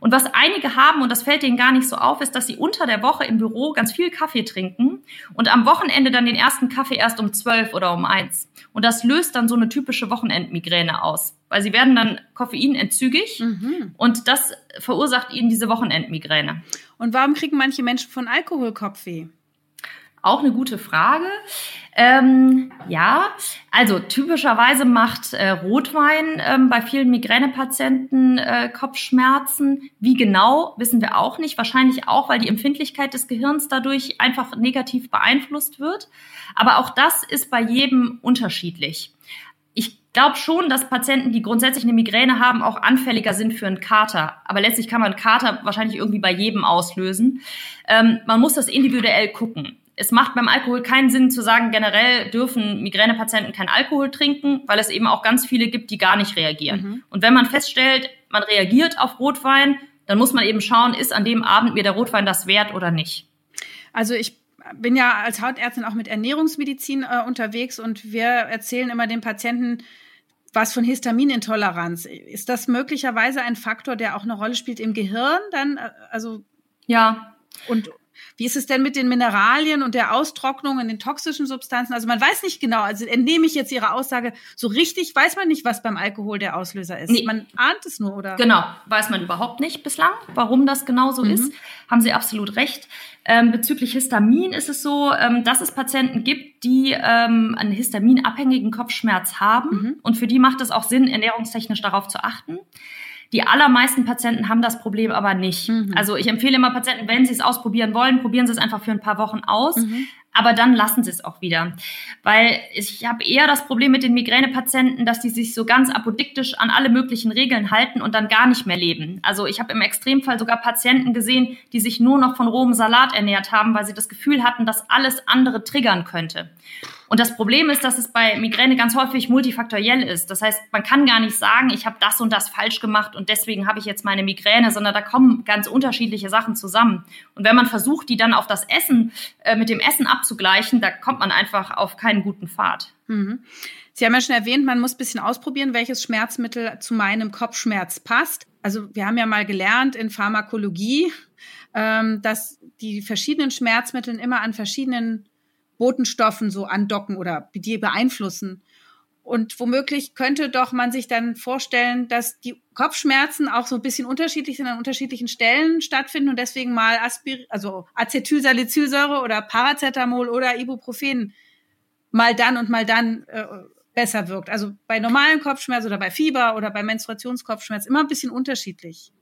Und was einige haben, und das fällt denen gar nicht so auf, ist, dass sie unter der Woche im Büro ganz viel Kaffee trinken und am Wochenende dann den ersten Kaffee erst um zwölf oder um eins. Und das löst dann so eine typische Wochenendmigräne aus, weil sie werden dann koffeinentzügig mhm. und das verursacht ihnen diese Wochenendmigräne. Und warum kriegen manche Menschen von Alkohol Kopfweh? Auch eine gute Frage. Ähm, ja, also typischerweise macht äh, Rotwein ähm, bei vielen Migränepatienten äh, Kopfschmerzen. Wie genau, wissen wir auch nicht. Wahrscheinlich auch, weil die Empfindlichkeit des Gehirns dadurch einfach negativ beeinflusst wird. Aber auch das ist bei jedem unterschiedlich. Ich glaube schon, dass Patienten, die grundsätzlich eine Migräne haben, auch anfälliger sind für einen Kater. Aber letztlich kann man einen Kater wahrscheinlich irgendwie bei jedem auslösen. Ähm, man muss das individuell gucken es macht beim Alkohol keinen Sinn zu sagen, generell dürfen Migränepatienten kein Alkohol trinken, weil es eben auch ganz viele gibt, die gar nicht reagieren. Mhm. Und wenn man feststellt, man reagiert auf Rotwein, dann muss man eben schauen, ist an dem Abend mir der Rotwein das wert oder nicht. Also ich bin ja als Hautärztin auch mit Ernährungsmedizin äh, unterwegs und wir erzählen immer den Patienten, was von Histaminintoleranz. Ist das möglicherweise ein Faktor, der auch eine Rolle spielt im Gehirn? Dann, äh, also ja. Und wie ist es denn mit den Mineralien und der Austrocknung und den toxischen Substanzen? Also man weiß nicht genau, also entnehme ich jetzt Ihre Aussage, so richtig weiß man nicht, was beim Alkohol der Auslöser ist. Nee. Man ahnt es nur, oder? Genau, weiß man überhaupt nicht bislang, warum das genau so mhm. ist. Haben Sie absolut recht. Ähm, bezüglich Histamin ist es so, ähm, dass es Patienten gibt, die ähm, einen histaminabhängigen Kopfschmerz haben. Mhm. Und für die macht es auch Sinn, ernährungstechnisch darauf zu achten. Die allermeisten Patienten haben das Problem aber nicht. Mhm. Also ich empfehle immer Patienten, wenn sie es ausprobieren wollen, probieren sie es einfach für ein paar Wochen aus. Mhm. Aber dann lassen sie es auch wieder. Weil ich habe eher das Problem mit den Migränepatienten, dass die sich so ganz apodiktisch an alle möglichen Regeln halten und dann gar nicht mehr leben. Also ich habe im Extremfall sogar Patienten gesehen, die sich nur noch von rohem Salat ernährt haben, weil sie das Gefühl hatten, dass alles andere triggern könnte. Und das Problem ist, dass es bei Migräne ganz häufig multifaktoriell ist. Das heißt, man kann gar nicht sagen, ich habe das und das falsch gemacht und deswegen habe ich jetzt meine Migräne, sondern da kommen ganz unterschiedliche Sachen zusammen. Und wenn man versucht, die dann auf das Essen, äh, mit dem Essen abzugleichen, da kommt man einfach auf keinen guten Pfad. Mhm. Sie haben ja schon erwähnt, man muss ein bisschen ausprobieren, welches Schmerzmittel zu meinem Kopfschmerz passt. Also wir haben ja mal gelernt in Pharmakologie, ähm, dass die verschiedenen Schmerzmittel immer an verschiedenen Botenstoffen so andocken oder die beeinflussen. Und womöglich könnte doch man sich dann vorstellen, dass die Kopfschmerzen auch so ein bisschen unterschiedlich sind, an unterschiedlichen Stellen stattfinden und deswegen mal Aspir also Acetylsalicylsäure oder Paracetamol oder Ibuprofen mal dann und mal dann äh, besser wirkt. Also bei normalen Kopfschmerzen oder bei Fieber oder bei Menstruationskopfschmerz immer ein bisschen unterschiedlich.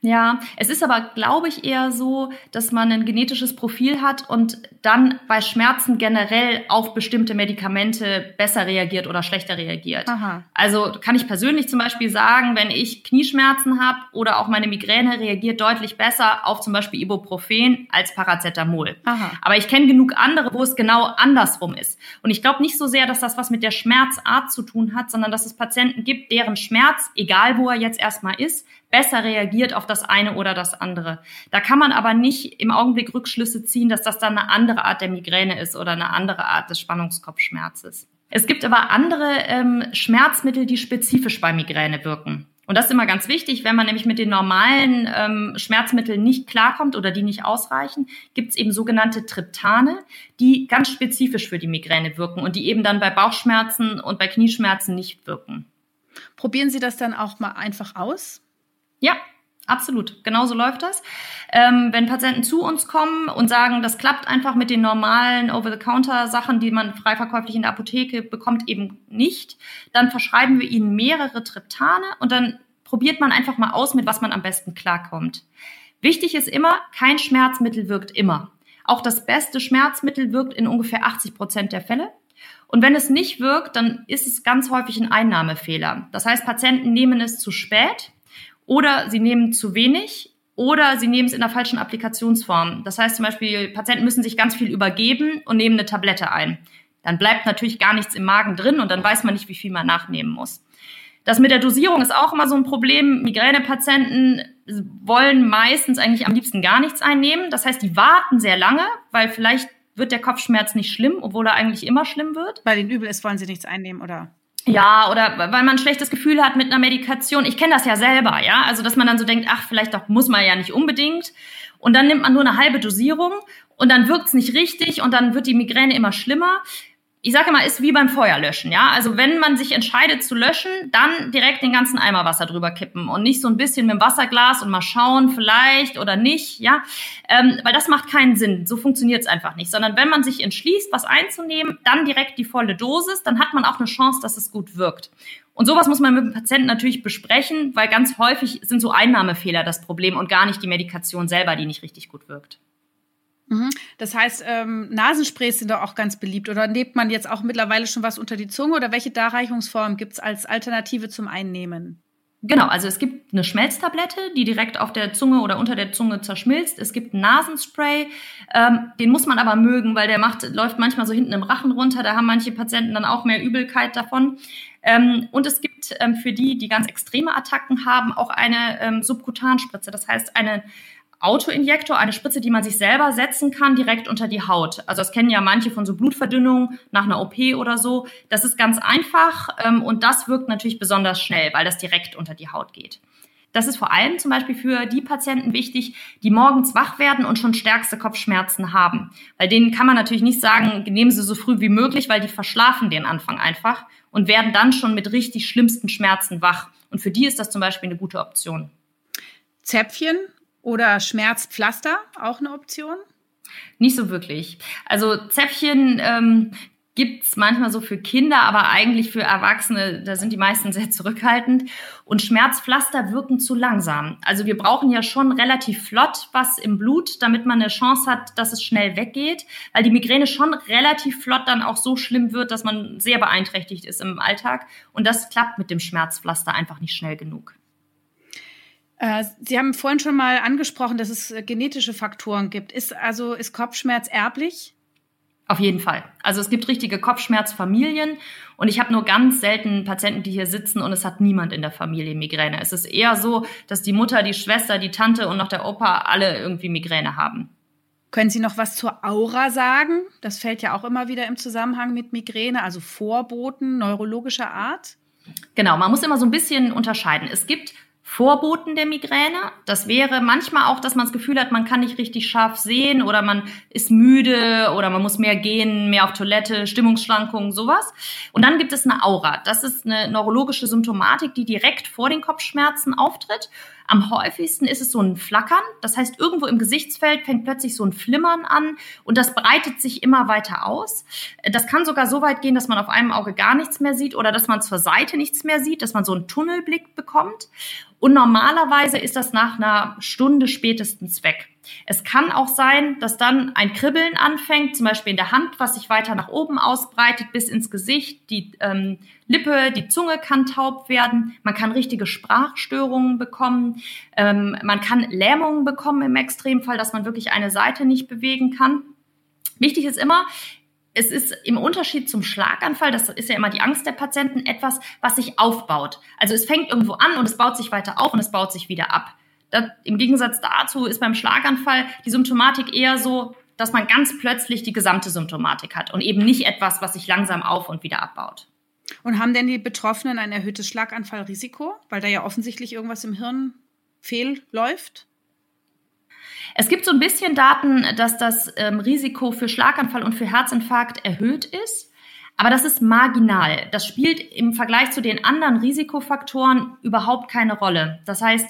Ja, es ist aber, glaube ich, eher so, dass man ein genetisches Profil hat und dann bei Schmerzen generell auf bestimmte Medikamente besser reagiert oder schlechter reagiert. Aha. Also kann ich persönlich zum Beispiel sagen, wenn ich Knieschmerzen habe oder auch meine Migräne reagiert deutlich besser auf zum Beispiel Ibuprofen als Paracetamol. Aha. Aber ich kenne genug andere, wo es genau andersrum ist. Und ich glaube nicht so sehr, dass das was mit der Schmerzart zu tun hat, sondern dass es Patienten gibt, deren Schmerz, egal wo er jetzt erstmal ist, besser reagiert auf das eine oder das andere. Da kann man aber nicht im Augenblick Rückschlüsse ziehen, dass das dann eine andere Art der Migräne ist oder eine andere Art des Spannungskopfschmerzes. Es gibt aber andere ähm, Schmerzmittel, die spezifisch bei Migräne wirken. Und das ist immer ganz wichtig, wenn man nämlich mit den normalen ähm, Schmerzmitteln nicht klarkommt oder die nicht ausreichen, gibt es eben sogenannte Triptane, die ganz spezifisch für die Migräne wirken und die eben dann bei Bauchschmerzen und bei Knieschmerzen nicht wirken. Probieren Sie das dann auch mal einfach aus? Ja, absolut. Genauso läuft das. Ähm, wenn Patienten zu uns kommen und sagen, das klappt einfach mit den normalen Over-the-Counter-Sachen, die man frei verkäuflich in der Apotheke bekommt, eben nicht, dann verschreiben wir ihnen mehrere Triptane und dann probiert man einfach mal aus, mit was man am besten klarkommt. Wichtig ist immer, kein Schmerzmittel wirkt immer. Auch das beste Schmerzmittel wirkt in ungefähr 80 Prozent der Fälle. Und wenn es nicht wirkt, dann ist es ganz häufig ein Einnahmefehler. Das heißt, Patienten nehmen es zu spät oder sie nehmen zu wenig oder sie nehmen es in der falschen Applikationsform. Das heißt zum Beispiel, Patienten müssen sich ganz viel übergeben und nehmen eine Tablette ein. Dann bleibt natürlich gar nichts im Magen drin und dann weiß man nicht, wie viel man nachnehmen muss. Das mit der Dosierung ist auch immer so ein Problem. Migränepatienten wollen meistens eigentlich am liebsten gar nichts einnehmen. Das heißt, die warten sehr lange, weil vielleicht wird der Kopfschmerz nicht schlimm, obwohl er eigentlich immer schlimm wird. Weil ihnen übel ist, wollen sie nichts einnehmen, oder? Ja, oder weil man ein schlechtes Gefühl hat mit einer Medikation. Ich kenne das ja selber, ja. Also, dass man dann so denkt, ach, vielleicht doch muss man ja nicht unbedingt. Und dann nimmt man nur eine halbe Dosierung und dann wirkt's nicht richtig und dann wird die Migräne immer schlimmer ich sage immer, ist wie beim Feuerlöschen, ja. Also wenn man sich entscheidet zu löschen, dann direkt den ganzen Eimer Wasser drüber kippen und nicht so ein bisschen mit dem Wasserglas und mal schauen, vielleicht oder nicht, ja. Ähm, weil das macht keinen Sinn. So funktioniert es einfach nicht. Sondern wenn man sich entschließt, was einzunehmen, dann direkt die volle Dosis, dann hat man auch eine Chance, dass es gut wirkt. Und sowas muss man mit dem Patienten natürlich besprechen, weil ganz häufig sind so Einnahmefehler das Problem und gar nicht die Medikation selber, die nicht richtig gut wirkt. Mhm. Das heißt, ähm, Nasensprays sind doch auch ganz beliebt. Oder nimmt man jetzt auch mittlerweile schon was unter die Zunge? Oder welche Darreichungsform gibt es als Alternative zum Einnehmen? Genau, also es gibt eine Schmelztablette, die direkt auf der Zunge oder unter der Zunge zerschmilzt. Es gibt einen Nasenspray, ähm, den muss man aber mögen, weil der macht, läuft manchmal so hinten im Rachen runter. Da haben manche Patienten dann auch mehr Übelkeit davon. Ähm, und es gibt ähm, für die, die ganz extreme Attacken haben, auch eine ähm, Subkutanspritze. Das heißt, eine Autoinjektor, eine Spritze, die man sich selber setzen kann, direkt unter die Haut. Also das kennen ja manche von so Blutverdünnung nach einer OP oder so. Das ist ganz einfach ähm, und das wirkt natürlich besonders schnell, weil das direkt unter die Haut geht. Das ist vor allem zum Beispiel für die Patienten wichtig, die morgens wach werden und schon stärkste Kopfschmerzen haben. Bei denen kann man natürlich nicht sagen, nehmen Sie so früh wie möglich, weil die verschlafen den Anfang einfach und werden dann schon mit richtig schlimmsten Schmerzen wach. Und für die ist das zum Beispiel eine gute Option. Zäpfchen oder Schmerzpflaster, auch eine Option? Nicht so wirklich. Also Zäpfchen, ähm, gibt's manchmal so für Kinder, aber eigentlich für Erwachsene, da sind die meisten sehr zurückhaltend. Und Schmerzpflaster wirken zu langsam. Also wir brauchen ja schon relativ flott was im Blut, damit man eine Chance hat, dass es schnell weggeht, weil die Migräne schon relativ flott dann auch so schlimm wird, dass man sehr beeinträchtigt ist im Alltag. Und das klappt mit dem Schmerzpflaster einfach nicht schnell genug. Äh, Sie haben vorhin schon mal angesprochen, dass es äh, genetische Faktoren gibt. Ist also ist Kopfschmerz erblich? Auf jeden Fall. Also es gibt richtige Kopfschmerzfamilien und ich habe nur ganz selten Patienten, die hier sitzen und es hat niemand in der Familie Migräne. Es ist eher so, dass die Mutter, die Schwester, die Tante und noch der Opa alle irgendwie Migräne haben. Können Sie noch was zur Aura sagen? Das fällt ja auch immer wieder im Zusammenhang mit Migräne, also Vorboten neurologischer Art. Genau, man muss immer so ein bisschen unterscheiden. Es gibt Vorboten der Migräne. Das wäre manchmal auch, dass man das Gefühl hat, man kann nicht richtig scharf sehen oder man ist müde oder man muss mehr gehen, mehr auf Toilette, Stimmungsschwankungen, sowas. Und dann gibt es eine Aura. Das ist eine neurologische Symptomatik, die direkt vor den Kopfschmerzen auftritt. Am häufigsten ist es so ein Flackern. Das heißt, irgendwo im Gesichtsfeld fängt plötzlich so ein Flimmern an und das breitet sich immer weiter aus. Das kann sogar so weit gehen, dass man auf einem Auge gar nichts mehr sieht oder dass man zur Seite nichts mehr sieht, dass man so einen Tunnelblick bekommt. Und normalerweise ist das nach einer Stunde spätestens weg. Es kann auch sein, dass dann ein Kribbeln anfängt, zum Beispiel in der Hand, was sich weiter nach oben ausbreitet bis ins Gesicht. Die ähm, Lippe, die Zunge kann taub werden. Man kann richtige Sprachstörungen bekommen. Ähm, man kann Lähmungen bekommen im Extremfall, dass man wirklich eine Seite nicht bewegen kann. Wichtig ist immer, es ist im Unterschied zum Schlaganfall, das ist ja immer die Angst der Patienten, etwas, was sich aufbaut. Also es fängt irgendwo an und es baut sich weiter auf und es baut sich wieder ab. Das, Im Gegensatz dazu ist beim Schlaganfall die Symptomatik eher so, dass man ganz plötzlich die gesamte Symptomatik hat und eben nicht etwas, was sich langsam auf und wieder abbaut. Und haben denn die Betroffenen ein erhöhtes Schlaganfallrisiko, weil da ja offensichtlich irgendwas im Hirn fehlläuft? Es gibt so ein bisschen Daten, dass das ähm, Risiko für Schlaganfall und für Herzinfarkt erhöht ist. Aber das ist marginal. Das spielt im Vergleich zu den anderen Risikofaktoren überhaupt keine Rolle. Das heißt,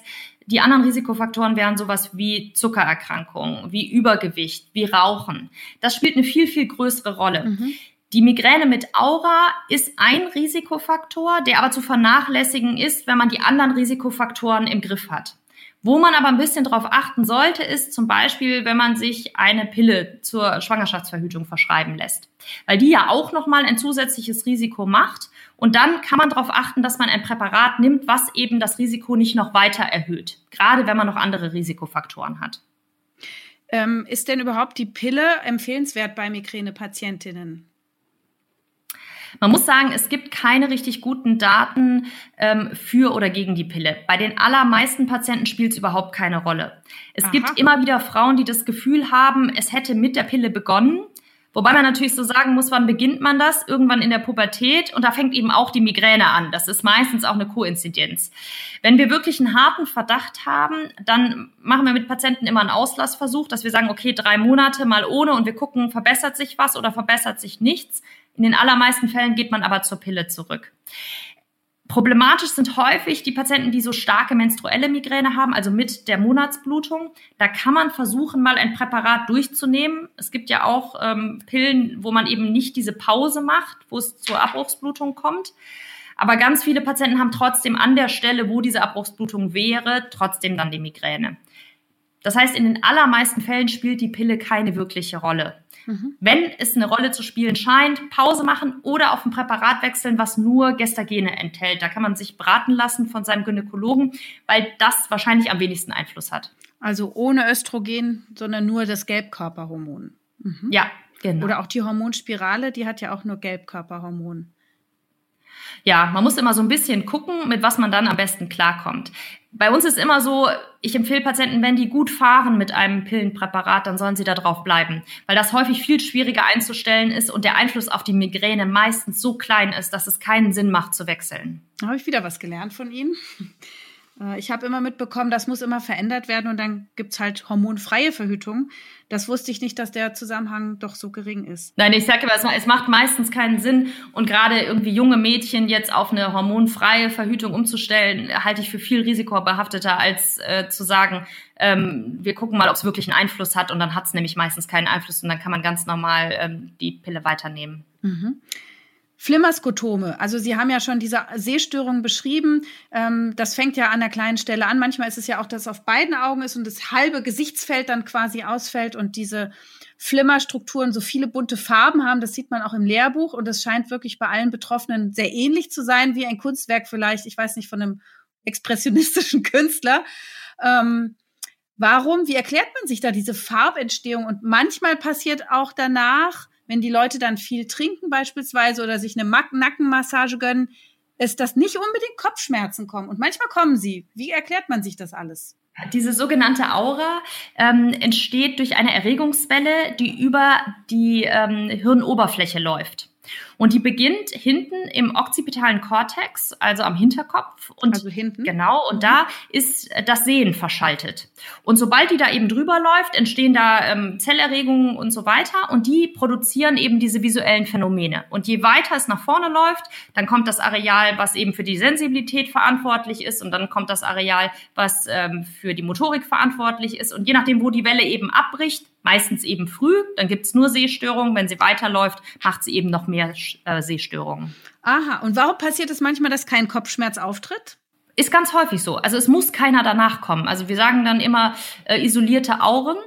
die anderen Risikofaktoren wären sowas wie Zuckererkrankungen, wie Übergewicht, wie Rauchen. Das spielt eine viel, viel größere Rolle. Mhm. Die Migräne mit Aura ist ein Risikofaktor, der aber zu vernachlässigen ist, wenn man die anderen Risikofaktoren im Griff hat. Wo man aber ein bisschen darauf achten sollte, ist zum Beispiel, wenn man sich eine Pille zur Schwangerschaftsverhütung verschreiben lässt, weil die ja auch nochmal ein zusätzliches Risiko macht. Und dann kann man darauf achten, dass man ein Präparat nimmt, was eben das Risiko nicht noch weiter erhöht, gerade wenn man noch andere Risikofaktoren hat. Ähm, ist denn überhaupt die Pille empfehlenswert bei Migränepatientinnen? Man muss sagen, es gibt keine richtig guten Daten ähm, für oder gegen die Pille. Bei den allermeisten Patienten spielt es überhaupt keine Rolle. Es Aha. gibt immer wieder Frauen, die das Gefühl haben, es hätte mit der Pille begonnen. Wobei man natürlich so sagen muss, wann beginnt man das? Irgendwann in der Pubertät und da fängt eben auch die Migräne an. Das ist meistens auch eine Koinzidenz. Wenn wir wirklich einen harten Verdacht haben, dann machen wir mit Patienten immer einen Auslassversuch, dass wir sagen, okay, drei Monate mal ohne und wir gucken, verbessert sich was oder verbessert sich nichts. In den allermeisten Fällen geht man aber zur Pille zurück. Problematisch sind häufig die Patienten, die so starke menstruelle Migräne haben, also mit der Monatsblutung. Da kann man versuchen, mal ein Präparat durchzunehmen. Es gibt ja auch ähm, Pillen, wo man eben nicht diese Pause macht, wo es zur Abbruchsblutung kommt. Aber ganz viele Patienten haben trotzdem an der Stelle, wo diese Abbruchsblutung wäre, trotzdem dann die Migräne. Das heißt, in den allermeisten Fällen spielt die Pille keine wirkliche Rolle. Mhm. Wenn es eine Rolle zu spielen scheint, Pause machen oder auf ein Präparat wechseln, was nur Gestagene enthält. Da kann man sich beraten lassen von seinem Gynäkologen, weil das wahrscheinlich am wenigsten Einfluss hat. Also ohne Östrogen, sondern nur das Gelbkörperhormon. Mhm. Ja, genau. Oder auch die Hormonspirale, die hat ja auch nur Gelbkörperhormon ja, man muss immer so ein bisschen gucken, mit was man dann am besten klarkommt. Bei uns ist immer so, ich empfehle Patienten, wenn die gut fahren mit einem Pillenpräparat, dann sollen sie da drauf bleiben, weil das häufig viel schwieriger einzustellen ist und der Einfluss auf die Migräne meistens so klein ist, dass es keinen Sinn macht zu wechseln. Da habe ich wieder was gelernt von Ihnen. Äh, ich habe immer mitbekommen, das muss immer verändert werden und dann gibt es halt hormonfreie Verhütung. Das wusste ich nicht, dass der Zusammenhang doch so gering ist. Nein, ich sage immer, es macht meistens keinen Sinn. Und gerade irgendwie junge Mädchen jetzt auf eine hormonfreie Verhütung umzustellen, halte ich für viel risikobehafteter, als äh, zu sagen, ähm, wir gucken mal, ob es wirklich einen Einfluss hat. Und dann hat es nämlich meistens keinen Einfluss und dann kann man ganz normal ähm, die Pille weiternehmen. Mhm. Flimmerskotome, also Sie haben ja schon diese Sehstörung beschrieben. Ähm, das fängt ja an der kleinen Stelle an. Manchmal ist es ja auch, dass es auf beiden Augen ist und das halbe Gesichtsfeld dann quasi ausfällt und diese Flimmerstrukturen so viele bunte Farben haben. Das sieht man auch im Lehrbuch und das scheint wirklich bei allen Betroffenen sehr ähnlich zu sein, wie ein Kunstwerk vielleicht, ich weiß nicht, von einem expressionistischen Künstler. Ähm, warum, wie erklärt man sich da diese Farbentstehung? Und manchmal passiert auch danach, wenn die Leute dann viel trinken beispielsweise oder sich eine Nackenmassage gönnen, ist, dass nicht unbedingt Kopfschmerzen kommen. Und manchmal kommen sie. Wie erklärt man sich das alles? Diese sogenannte Aura ähm, entsteht durch eine Erregungswelle, die über die ähm, Hirnoberfläche läuft. Und die beginnt hinten im occipitalen Kortex, also am Hinterkopf. Und also hinten. Genau. Und mhm. da ist das Sehen verschaltet. Und sobald die da eben drüber läuft, entstehen da ähm, Zellerregungen und so weiter. Und die produzieren eben diese visuellen Phänomene. Und je weiter es nach vorne läuft, dann kommt das Areal, was eben für die Sensibilität verantwortlich ist. Und dann kommt das Areal, was ähm, für die Motorik verantwortlich ist. Und je nachdem, wo die Welle eben abbricht, meistens eben früh, dann gibt's nur Sehstörungen. Wenn sie weiterläuft, macht sie eben noch mehr äh, Sehstörungen. Aha, und warum passiert es manchmal, dass kein Kopfschmerz auftritt? Ist ganz häufig so. Also es muss keiner danach kommen. Also wir sagen dann immer äh, isolierte Auren.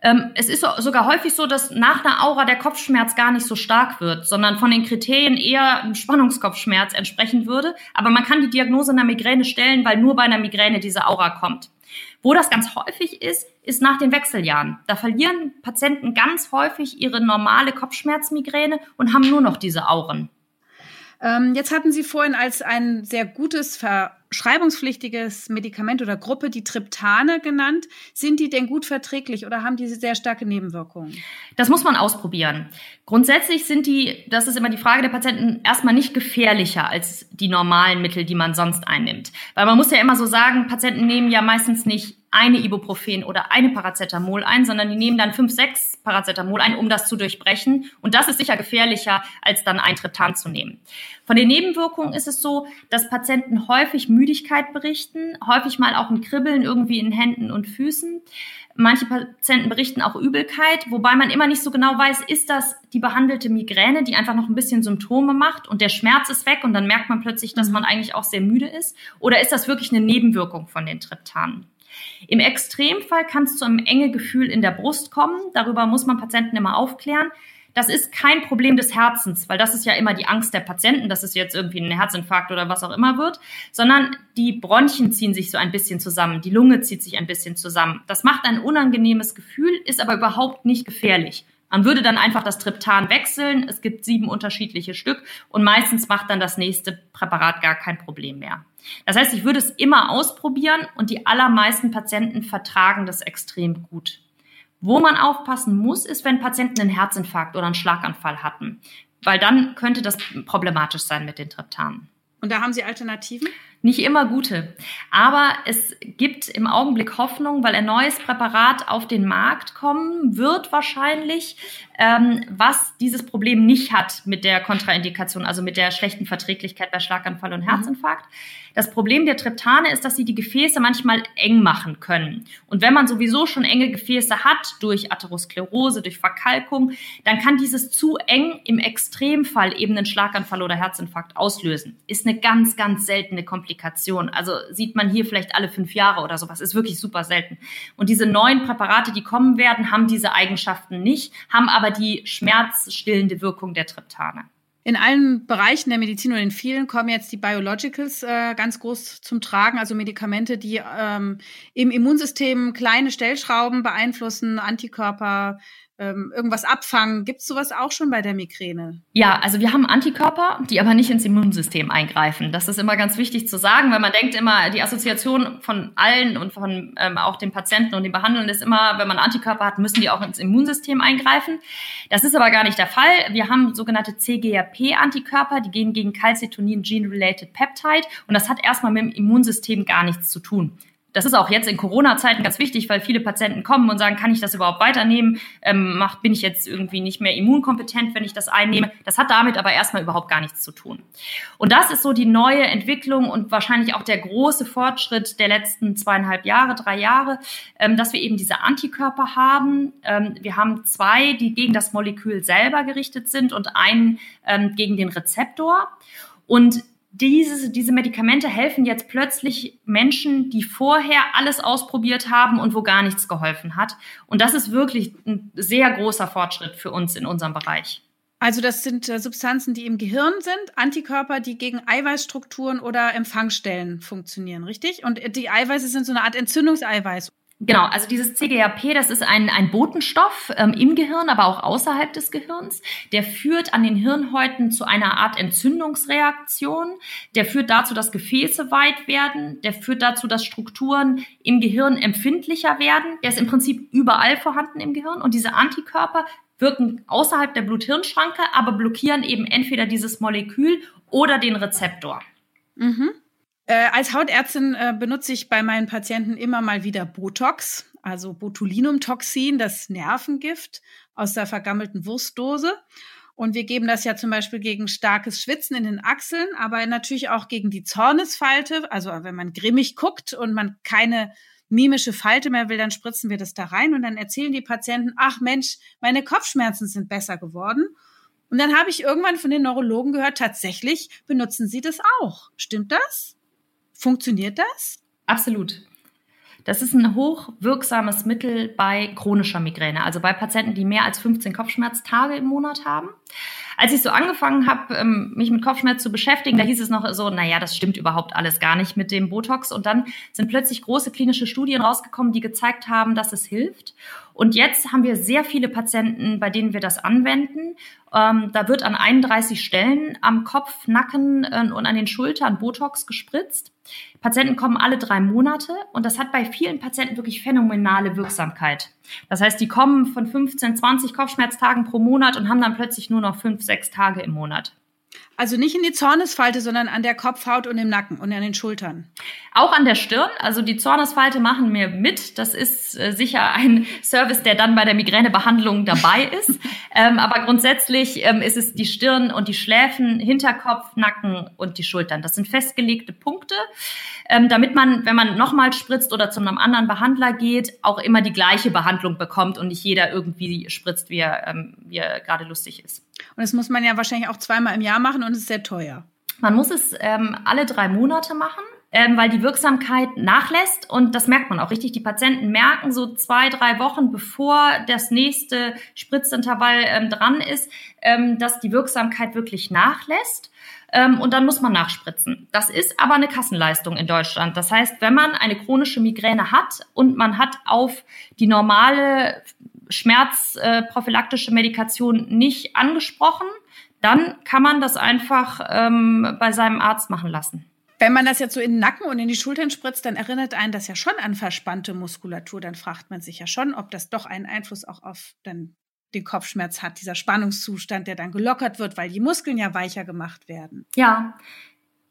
Ähm, es ist sogar häufig so, dass nach einer Aura der Kopfschmerz gar nicht so stark wird, sondern von den Kriterien eher ein Spannungskopfschmerz entsprechen würde. Aber man kann die Diagnose einer Migräne stellen, weil nur bei einer Migräne diese Aura kommt. Wo das ganz häufig ist, ist nach den Wechseljahren. Da verlieren Patienten ganz häufig ihre normale Kopfschmerzmigräne und haben nur noch diese Auren. Ähm, jetzt hatten Sie vorhin als ein sehr gutes verschreibungspflichtiges Medikament oder Gruppe die Triptane genannt. Sind die denn gut verträglich oder haben die sehr starke Nebenwirkungen? Das muss man ausprobieren. Grundsätzlich sind die, das ist immer die Frage der Patienten, erstmal nicht gefährlicher als die normalen Mittel, die man sonst einnimmt. Weil man muss ja immer so sagen, Patienten nehmen ja meistens nicht eine Ibuprofen oder eine Paracetamol ein, sondern die nehmen dann fünf, sechs Paracetamol ein, um das zu durchbrechen. Und das ist sicher gefährlicher, als dann ein Triptan zu nehmen. Von den Nebenwirkungen ist es so, dass Patienten häufig Müdigkeit berichten, häufig mal auch ein Kribbeln irgendwie in Händen und Füßen. Manche Patienten berichten auch Übelkeit, wobei man immer nicht so genau weiß, ist das die behandelte Migräne, die einfach noch ein bisschen Symptome macht und der Schmerz ist weg und dann merkt man plötzlich, dass mhm. man eigentlich auch sehr müde ist? Oder ist das wirklich eine Nebenwirkung von den Triptanen? Im Extremfall kann es zu einem enge Gefühl in der Brust kommen. Darüber muss man Patienten immer aufklären. Das ist kein Problem des Herzens, weil das ist ja immer die Angst der Patienten, dass es jetzt irgendwie ein Herzinfarkt oder was auch immer wird, sondern die Bronchien ziehen sich so ein bisschen zusammen, die Lunge zieht sich ein bisschen zusammen. Das macht ein unangenehmes Gefühl, ist aber überhaupt nicht gefährlich. Man würde dann einfach das Triptan wechseln. Es gibt sieben unterschiedliche Stück und meistens macht dann das nächste Präparat gar kein Problem mehr. Das heißt, ich würde es immer ausprobieren und die allermeisten Patienten vertragen das extrem gut. Wo man aufpassen muss, ist, wenn Patienten einen Herzinfarkt oder einen Schlaganfall hatten, weil dann könnte das problematisch sein mit den Triptanen. Und da haben Sie Alternativen? Nicht immer gute. Aber es gibt im Augenblick Hoffnung, weil ein neues Präparat auf den Markt kommen wird wahrscheinlich, ähm, was dieses Problem nicht hat mit der Kontraindikation, also mit der schlechten Verträglichkeit bei Schlaganfall und mhm. Herzinfarkt. Mhm. Das Problem der Triptane ist, dass sie die Gefäße manchmal eng machen können. Und wenn man sowieso schon enge Gefäße hat, durch Atherosklerose, durch Verkalkung, dann kann dieses zu eng im Extremfall eben einen Schlaganfall oder Herzinfarkt auslösen. Ist eine ganz, ganz seltene Komplikation. Also sieht man hier vielleicht alle fünf Jahre oder sowas. Ist wirklich super selten. Und diese neuen Präparate, die kommen werden, haben diese Eigenschaften nicht, haben aber die schmerzstillende Wirkung der Triptane. In allen Bereichen der Medizin oder in vielen kommen jetzt die Biologicals äh, ganz groß zum Tragen, also Medikamente, die ähm, im Immunsystem kleine Stellschrauben beeinflussen, Antikörper, ähm, irgendwas abfangen. Gibt es sowas auch schon bei der Migräne? Ja, also wir haben Antikörper, die aber nicht ins Immunsystem eingreifen. Das ist immer ganz wichtig zu sagen, weil man denkt immer, die Assoziation von allen und von ähm, auch den Patienten und den Behandelnden ist immer, wenn man Antikörper hat, müssen die auch ins Immunsystem eingreifen. Das ist aber gar nicht der Fall. Wir haben sogenannte CGRP-Antikörper, die gehen gegen Calcitonin Gene-Related Peptide und das hat erstmal mit dem Immunsystem gar nichts zu tun Das ist auch jetzt in Corona-Zeiten ganz wichtig, weil viele Patienten kommen und sagen, kann ich das überhaupt weiternehmen? Ähm, macht, bin ich jetzt irgendwie nicht mehr immunkompetent, wenn ich das einnehme? Das hat damit aber erstmal überhaupt gar nichts zu tun. Und das ist so die neue Entwicklung und wahrscheinlich auch der große Fortschritt der letzten zweieinhalb Jahre, drei Jahre, ähm, dass wir eben diese Antikörper haben. Ähm, wir haben zwei, die gegen das Molekül selber gerichtet sind und einen ähm, gegen den Rezeptor. Und diese, diese Medikamente helfen jetzt plötzlich Menschen, die vorher alles ausprobiert haben und wo gar nichts geholfen hat. Und das ist wirklich ein sehr großer Fortschritt für uns in unserem Bereich. Also das sind äh, Substanzen, die im Gehirn sind, Antikörper, die gegen Eiweißstrukturen oder Empfangsstellen funktionieren, richtig? Und äh, die Eiweiße sind so eine Art Entzündungseiweiß. Genau, also dieses CGRP, das ist ein, ein Botenstoff ähm, im Gehirn, aber auch außerhalb des Gehirns. Der führt an den Hirnhäuten zu einer Art Entzündungsreaktion. Der führt dazu, dass Gefäße weit werden. Der führt dazu, dass Strukturen im Gehirn empfindlicher werden. Der ist im Prinzip überall vorhanden im Gehirn. Und diese Antikörper wirken außerhalb der Blut-Hirn-Schranke, aber blockieren eben entweder dieses Molekül oder den Rezeptor. Mhm. Äh, als Hautärztin äh, benutze ich bei meinen Patienten immer mal wieder Botox, also Botulinumtoxin, das Nervengift aus der vergammelten Wurstdose. Und wir geben das ja zum Beispiel gegen starkes Schwitzen in den Achseln, aber natürlich auch gegen die Zornesfalte. Also wenn man grimmig guckt und man keine mimische Falte mehr will, dann spritzen wir das da rein und dann erzählen die Patienten, ach Mensch, meine Kopfschmerzen sind besser geworden. Und dann habe ich irgendwann von den Neurologen gehört, tatsächlich benutzen sie das auch. Stimmt das? Funktioniert das? Absolut. Das ist ein hochwirksames Mittel bei chronischer Migräne, also bei Patienten, die mehr als 15 Kopfschmerztage im Monat haben. Als ich so angefangen habe, ähm, mich mit Kopfschmerz zu beschäftigen, da hieß es noch so, naja, das stimmt überhaupt alles gar nicht mit dem Botox. Und dann sind plötzlich große klinische Studien rausgekommen, die gezeigt haben, dass es hilft. Und jetzt haben wir sehr viele Patienten, bei denen wir das anwenden. Ähm, da wird an 31 Stellen am Kopf, Nacken äh, und an den Schultern Botox gespritzt. Patienten kommen alle drei Monate und das hat bei vielen Patienten wirklich phänomenale Wirksamkeit. Das heißt, die kommen von 15, 20 Kopfschmerztagen pro Monat und haben dann plötzlich nur noch fünf, sechs Tage im Monat. Also nicht in die Zornesfalte, sondern an der Kopfhaut und im Nacken und an den Schultern. Auch an der Stirn. Also die Zornesfalte machen wir mit. Das ist äh, sicher ein Service, der dann bei der Migränebehandlung dabei ist. ähm, aber grundsätzlich ähm, ist es die Stirn und die Schläfen, Hinterkopf, Nacken und die Schultern. Das sind festgelegte Punkte, ähm, damit man, wenn man nochmal spritzt oder zu einem anderen Behandler geht, auch immer die gleiche Behandlung bekommt und nicht jeder irgendwie spritzt, wie er, ähm, wie er gerade lustig ist. Und das muss man ja wahrscheinlich auch zweimal im Jahr machen und es ist sehr teuer. Man muss es ähm, alle drei Monate machen. Ähm, weil die Wirksamkeit nachlässt und das merkt man auch richtig. Die Patienten merken so zwei, drei Wochen bevor das nächste Spritzintervall ähm, dran ist, ähm, dass die Wirksamkeit wirklich nachlässt. Ähm, und dann muss man nachspritzen. Das ist aber eine Kassenleistung in Deutschland. Das heißt, wenn man eine chronische Migräne hat und man hat auf die normale schmerzprophylaktische Medikation nicht angesprochen, dann kann man das einfach ähm, bei seinem Arzt machen lassen. Wenn man das jetzt so in den Nacken und in die Schultern spritzt, dann erinnert einen das ja schon an verspannte Muskulatur. Dann fragt man sich ja schon, ob das doch einen Einfluss auch auf den, den Kopfschmerz hat, dieser Spannungszustand, der dann gelockert wird, weil die Muskeln ja weicher gemacht werden. Ja,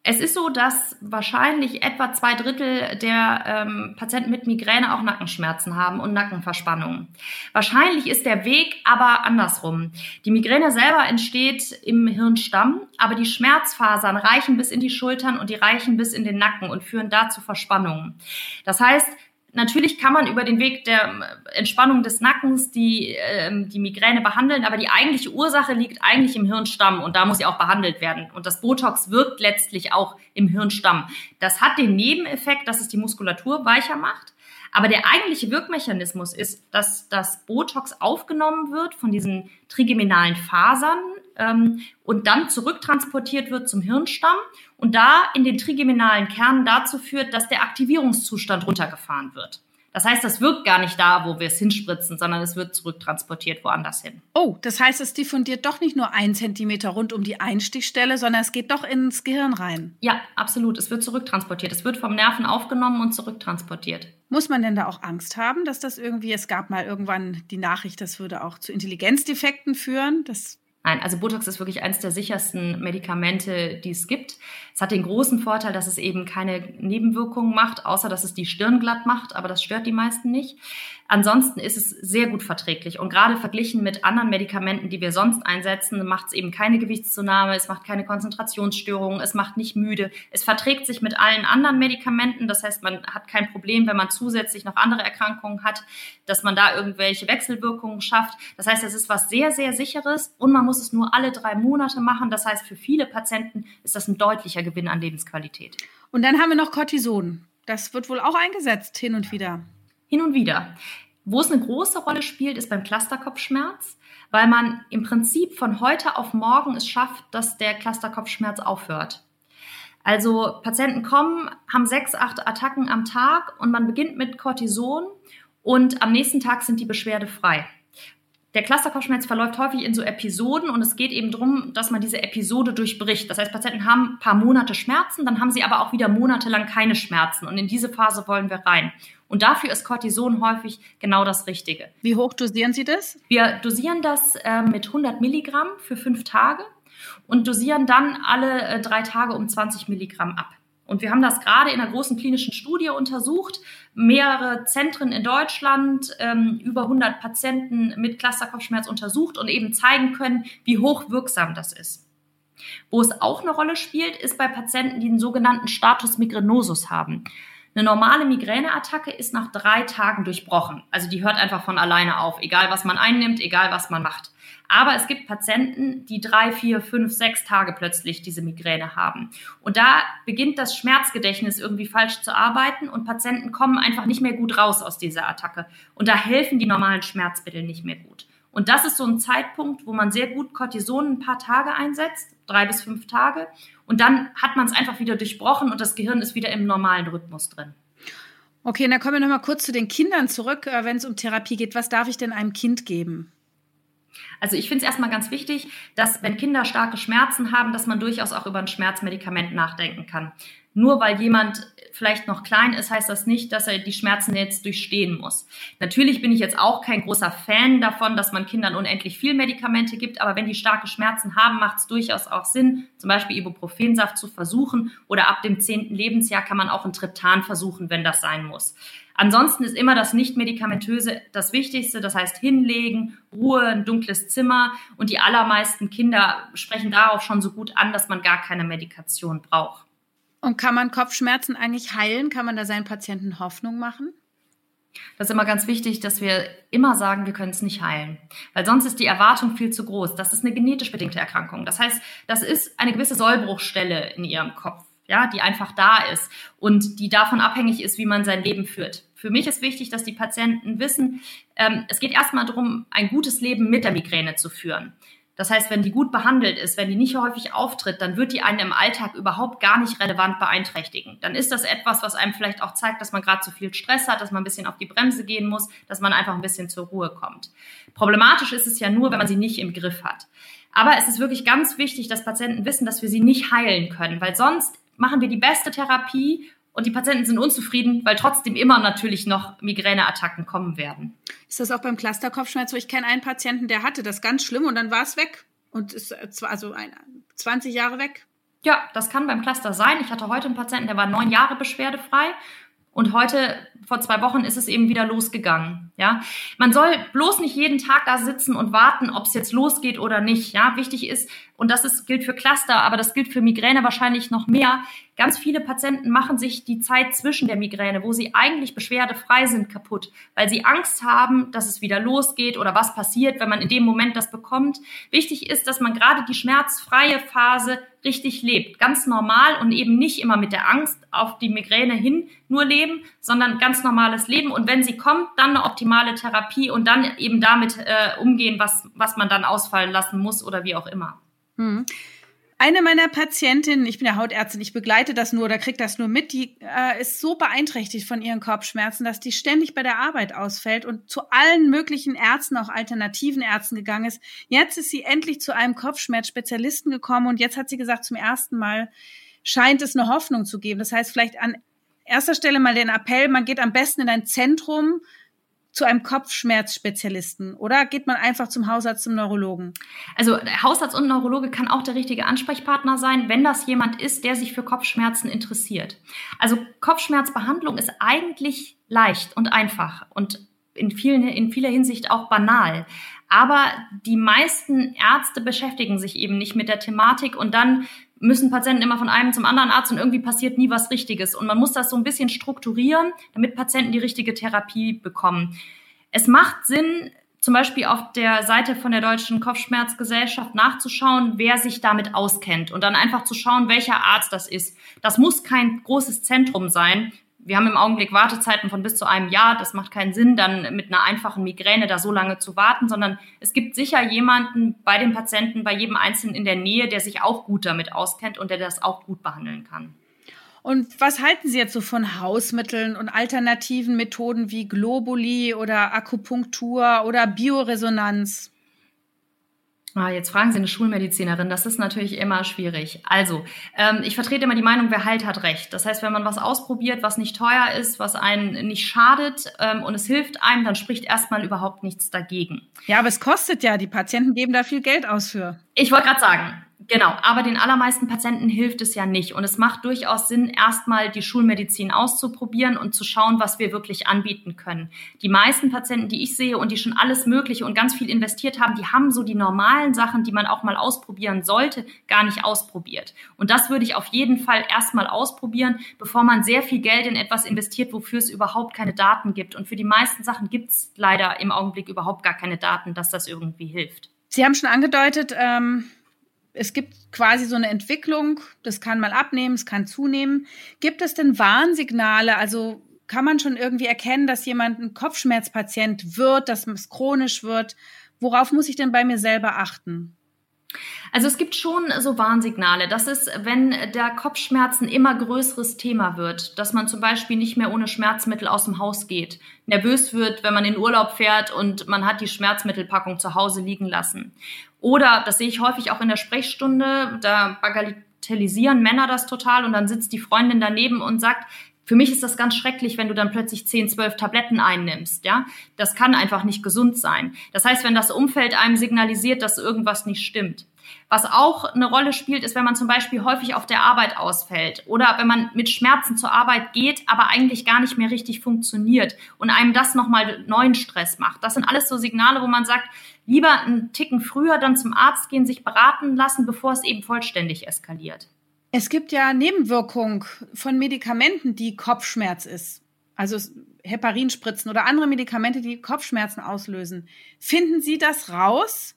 es ist so, dass wahrscheinlich etwa zwei Drittel der ähm, Patienten mit Migräne auch Nackenschmerzen haben und Nackenverspannungen. Wahrscheinlich ist der Weg aber andersrum. Die Migräne selber entsteht im Hirnstamm, aber die Schmerzfasern reichen bis in die Schultern und die reichen bis in den Nacken und führen da zu Verspannungen. Das heißt, Natürlich kann man über den Weg der ähm, Entspannung des Nackens die, ähm, die Migräne behandeln, aber die eigentliche Ursache liegt eigentlich im Hirnstamm und da muss sie auch behandelt werden. Und das Botox wirkt letztlich auch im Hirnstamm. Das hat den Nebeneffekt, dass es die Muskulatur weicher macht. Aber der eigentliche Wirkmechanismus ist, dass das Botox aufgenommen wird von diesen trigeminalen Fasern ähm, und dann zurücktransportiert wird zum Hirnstamm und da in den trigeminalen Kernen dazu führt, dass der Aktivierungszustand runtergefahren wird. Das heißt, das wirkt gar nicht da, wo wir es hinspritzen, sondern es wird zurücktransportiert woanders hin. Oh, das heißt, es diffundiert doch nicht nur ein Zentimeter rund um die Einstichstelle, sondern es geht doch ins Gehirn rein. Ja, absolut. Es wird zurücktransportiert. Es wird vom Nerven aufgenommen und zurücktransportiert. Muss man denn da auch Angst haben, dass das irgendwie, es gab mal irgendwann die Nachricht, das würde auch zu Intelligenzdefekten führen? Das Nein, also Botox ist wirklich eines der sichersten Medikamente, die es gibt. Es hat den großen Vorteil, dass es eben keine Nebenwirkungen macht, außer dass es die Stirn glatt macht, aber das stört die meisten nicht. Ansonsten ist es sehr gut verträglich und gerade verglichen mit anderen Medikamenten, die wir sonst einsetzen, macht es eben keine Gewichtszunahme, es macht keine Konzentrationsstörungen, es macht nicht müde, es verträgt sich mit allen anderen Medikamenten. Das heißt, man hat kein Problem, wenn man zusätzlich noch andere Erkrankungen hat, dass man da irgendwelche Wechselwirkungen schafft. Das heißt, es ist was sehr, sehr sicheres und man muss es nur alle drei Monate machen. Das heißt, für viele Patienten ist das ein deutlicher Gewinn an Lebensqualität. Und dann haben wir noch Cortison. Das wird wohl auch eingesetzt hin und wieder. Hin und wieder. Wo es eine große Rolle spielt, ist beim Clusterkopfschmerz, weil man im Prinzip von heute auf morgen es schafft, dass der Clusterkopfschmerz aufhört. Also Patienten kommen, haben sechs, acht Attacken am Tag und man beginnt mit Cortison und am nächsten Tag sind die Beschwerde frei. Der Clusterkopfschmerz verläuft häufig in so Episoden und es geht eben darum, dass man diese Episode durchbricht. Das heißt, Patienten haben ein paar Monate Schmerzen, dann haben sie aber auch wieder monatelang keine Schmerzen und in diese Phase wollen wir rein. Und dafür ist Cortison häufig genau das Richtige. Wie hoch dosieren Sie das? Wir dosieren das äh, mit 100 Milligramm für fünf Tage und dosieren dann alle äh, drei Tage um 20 Milligramm ab. Und wir haben das gerade in einer großen klinischen Studie untersucht, mehrere Zentren in Deutschland, ähm, über 100 Patienten mit Clusterkopfschmerz untersucht und eben zeigen können, wie hoch wirksam das ist. Wo es auch eine Rolle spielt, ist bei Patienten, die den sogenannten Status migrenosus haben. Eine normale Migräneattacke ist nach drei Tagen durchbrochen. Also die hört einfach von alleine auf, egal was man einnimmt, egal was man macht. Aber es gibt Patienten, die drei, vier, fünf, sechs Tage plötzlich diese Migräne haben. Und da beginnt das Schmerzgedächtnis irgendwie falsch zu arbeiten und Patienten kommen einfach nicht mehr gut raus aus dieser Attacke. Und da helfen die normalen Schmerzmittel nicht mehr gut. Und das ist so ein Zeitpunkt, wo man sehr gut Cortison ein paar Tage einsetzt, drei bis fünf Tage. Und dann hat man es einfach wieder durchbrochen und das Gehirn ist wieder im normalen Rhythmus drin. Okay, dann kommen wir nochmal kurz zu den Kindern zurück, äh, wenn es um Therapie geht. Was darf ich denn einem Kind geben? Also ich finde es erstmal ganz wichtig, dass wenn Kinder starke Schmerzen haben, dass man durchaus auch über ein Schmerzmedikament nachdenken kann. Nur weil jemand vielleicht noch klein ist, heißt das nicht, dass er die Schmerzen jetzt durchstehen muss. Natürlich bin ich jetzt auch kein großer Fan davon, dass man Kindern unendlich viel Medikamente gibt, aber wenn die starke Schmerzen haben, macht es durchaus auch Sinn, zum Beispiel Ibuprofensaft zu versuchen oder ab dem zehnten Lebensjahr kann man auch ein Triptan versuchen, wenn das sein muss. Ansonsten ist immer das Nicht-Medikamentöse das Wichtigste, das heißt hinlegen, Ruhe, ein dunkles Zimmer und die allermeisten Kinder sprechen darauf schon so gut an, dass man gar keine Medikation braucht. Und kann man Kopfschmerzen eigentlich heilen? Kann man da seinen Patienten Hoffnung machen? Das ist immer ganz wichtig, dass wir immer sagen, wir können es nicht heilen. Weil sonst ist die Erwartung viel zu groß. Das ist eine genetisch bedingte Erkrankung. Das heißt, das ist eine gewisse Sollbruchstelle in ihrem Kopf, ja, die einfach da ist und die davon abhängig ist, wie man sein Leben führt. Für mich ist wichtig, dass die Patienten wissen, ähm, es geht erstmal darum, ein gutes Leben mit der Migräne zu führen. Das heißt, wenn die gut behandelt ist, wenn die nicht häufig auftritt, dann wird die einen im Alltag überhaupt gar nicht relevant beeinträchtigen. Dann ist das etwas, was einem vielleicht auch zeigt, dass man gerade zu viel Stress hat, dass man ein bisschen auf die Bremse gehen muss, dass man einfach ein bisschen zur Ruhe kommt. Problematisch ist es ja nur, wenn man sie nicht im Griff hat. Aber es ist wirklich ganz wichtig, dass Patienten wissen, dass wir sie nicht heilen können, weil sonst machen wir die beste Therapie und die Patienten sind unzufrieden, weil trotzdem immer natürlich noch Migräneattacken kommen werden. Ist das auch beim Clusterkopfschmerz so? Ich kenne einen Patienten, der hatte das ganz schlimm und dann war es weg und ist zwar also ein, 20 Jahre weg. Ja, das kann beim Cluster sein. Ich hatte heute einen Patienten, der war neun Jahre beschwerdefrei und heute, vor zwei Wochen, ist es eben wieder losgegangen. Ja, man soll bloß nicht jeden Tag da sitzen und warten, ob es jetzt losgeht oder nicht. Ja, wichtig ist, und das ist, gilt für Cluster, aber das gilt für Migräne wahrscheinlich noch mehr. Ganz viele Patienten machen sich die Zeit zwischen der Migräne, wo sie eigentlich beschwerdefrei sind, kaputt, weil sie Angst haben, dass es wieder losgeht oder was passiert, wenn man in dem Moment das bekommt. Wichtig ist, dass man gerade die schmerzfreie Phase richtig lebt, ganz normal und eben nicht immer mit der Angst auf die Migräne hin nur leben, sondern ganz normales Leben. Und wenn sie kommt, dann eine optimale Therapie und dann eben damit äh, umgehen, was, was man dann ausfallen lassen muss oder wie auch immer. Hm. Eine meiner Patientinnen, ich bin ja Hautärztin, ich begleite das nur oder kriege das nur mit, die äh, ist so beeinträchtigt von ihren Kopfschmerzen, dass die ständig bei der Arbeit ausfällt und zu allen möglichen Ärzten, auch alternativen Ärzten gegangen ist. Jetzt ist sie endlich zu einem Kopfschmerzspezialisten gekommen und jetzt hat sie gesagt, zum ersten Mal scheint es eine Hoffnung zu geben. Das heißt, vielleicht an erster Stelle mal den Appell, man geht am besten in ein Zentrum, zu einem Kopfschmerzspezialisten oder geht man einfach zum Hausarzt, zum Neurologen? Also Hausarzt und Neurologe kann auch der richtige Ansprechpartner sein, wenn das jemand ist, der sich für Kopfschmerzen interessiert. Also Kopfschmerzbehandlung ist eigentlich leicht und einfach und in, vielen, in vieler Hinsicht auch banal. Aber die meisten Ärzte beschäftigen sich eben nicht mit der Thematik und dann müssen Patienten immer von einem zum anderen Arzt und irgendwie passiert nie was Richtiges. Und man muss das so ein bisschen strukturieren, damit Patienten die richtige Therapie bekommen. Es macht Sinn, zum Beispiel auf der Seite von der Deutschen Kopfschmerzgesellschaft nachzuschauen, wer sich damit auskennt und dann einfach zu schauen, welcher Arzt das ist. Das muss kein großes Zentrum sein, wir haben im Augenblick Wartezeiten von bis zu einem Jahr. Das macht keinen Sinn, dann mit einer einfachen Migräne da so lange zu warten, sondern es gibt sicher jemanden bei dem Patienten, bei jedem Einzelnen in der Nähe, der sich auch gut damit auskennt und der das auch gut behandeln kann. Und was halten Sie jetzt so von Hausmitteln und alternativen Methoden wie Globuli oder Akupunktur oder Bioresonanz? Ah, jetzt fragen Sie eine Schulmedizinerin, das ist natürlich immer schwierig. Also, ähm, ich vertrete immer die Meinung, wer heilt, hat recht. Das heißt, wenn man was ausprobiert, was nicht teuer ist, was einen nicht schadet ähm, und es hilft einem, dann spricht erstmal überhaupt nichts dagegen. Ja, aber es kostet ja, die Patienten geben da viel Geld aus für. Ich wollte gerade sagen, Genau, aber den allermeisten Patienten hilft es ja nicht. Und es macht durchaus Sinn, erstmal die Schulmedizin auszuprobieren und zu schauen, was wir wirklich anbieten können. Die meisten Patienten, die ich sehe und die schon alles Mögliche und ganz viel investiert haben, die haben so die normalen Sachen, die man auch mal ausprobieren sollte, gar nicht ausprobiert. Und das würde ich auf jeden Fall erstmal ausprobieren, bevor man sehr viel Geld in etwas investiert, wofür es überhaupt keine Daten gibt. Und für die meisten Sachen gibt es leider im Augenblick überhaupt gar keine Daten, dass das irgendwie hilft. Sie haben schon angedeutet, ähm es gibt quasi so eine Entwicklung, das kann mal abnehmen, es kann zunehmen. Gibt es denn Warnsignale? Also kann man schon irgendwie erkennen, dass jemand ein Kopfschmerzpatient wird, dass es chronisch wird? Worauf muss ich denn bei mir selber achten? Also es gibt schon so Warnsignale. Das ist, wenn der Kopfschmerzen immer größeres Thema wird, dass man zum Beispiel nicht mehr ohne Schmerzmittel aus dem Haus geht, nervös wird, wenn man in Urlaub fährt und man hat die Schmerzmittelpackung zu Hause liegen lassen. Oder, das sehe ich häufig auch in der Sprechstunde, da bagatellisieren Männer das total und dann sitzt die Freundin daneben und sagt, für mich ist das ganz schrecklich, wenn du dann plötzlich 10, 12 Tabletten einnimmst, ja. Das kann einfach nicht gesund sein. Das heißt, wenn das Umfeld einem signalisiert, dass irgendwas nicht stimmt. Was auch eine Rolle spielt, ist, wenn man zum Beispiel häufig auf der Arbeit ausfällt oder wenn man mit Schmerzen zur Arbeit geht, aber eigentlich gar nicht mehr richtig funktioniert und einem das nochmal neuen Stress macht. Das sind alles so Signale, wo man sagt, lieber einen Ticken früher dann zum Arzt gehen, sich beraten lassen, bevor es eben vollständig eskaliert. Es gibt ja Nebenwirkungen von Medikamenten, die Kopfschmerz ist. Also Heparinspritzen oder andere Medikamente, die Kopfschmerzen auslösen. Finden Sie das raus?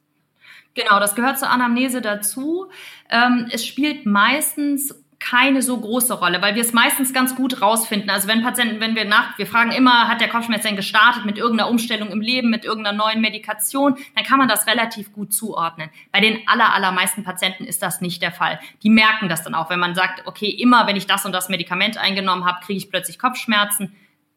Genau, das gehört zur Anamnese dazu. Ähm, es spielt meistens keine so große Rolle, weil wir es meistens ganz gut rausfinden. Also wenn Patienten, wenn wir nach, wir fragen immer, hat der Kopfschmerz denn gestartet mit irgendeiner Umstellung im Leben, mit irgendeiner neuen Medikation, dann kann man das relativ gut zuordnen. Bei den aller, allermeisten Patienten ist das nicht der Fall. Die merken das dann auch, wenn man sagt, okay, immer wenn ich das und das Medikament eingenommen habe, kriege ich plötzlich Kopfschmerzen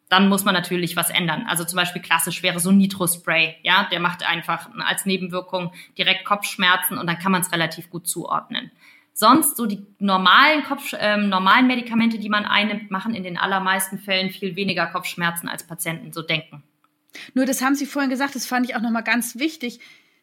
dann muss man natürlich was ändern. Also zum Beispiel klassisch wäre so Nitro-Spray, ja, der macht einfach als Nebenwirkung direkt Kopfschmerzen und dann kann man es relativ gut zuordnen. Sonst so die normalen Kopf, ähm, normalen Medikamente, die man einnimmt, machen in den allermeisten Fällen viel weniger Kopfschmerzen als Patienten so denken. Nur das haben Sie vorhin gesagt, das fand ich auch nochmal ganz wichtig,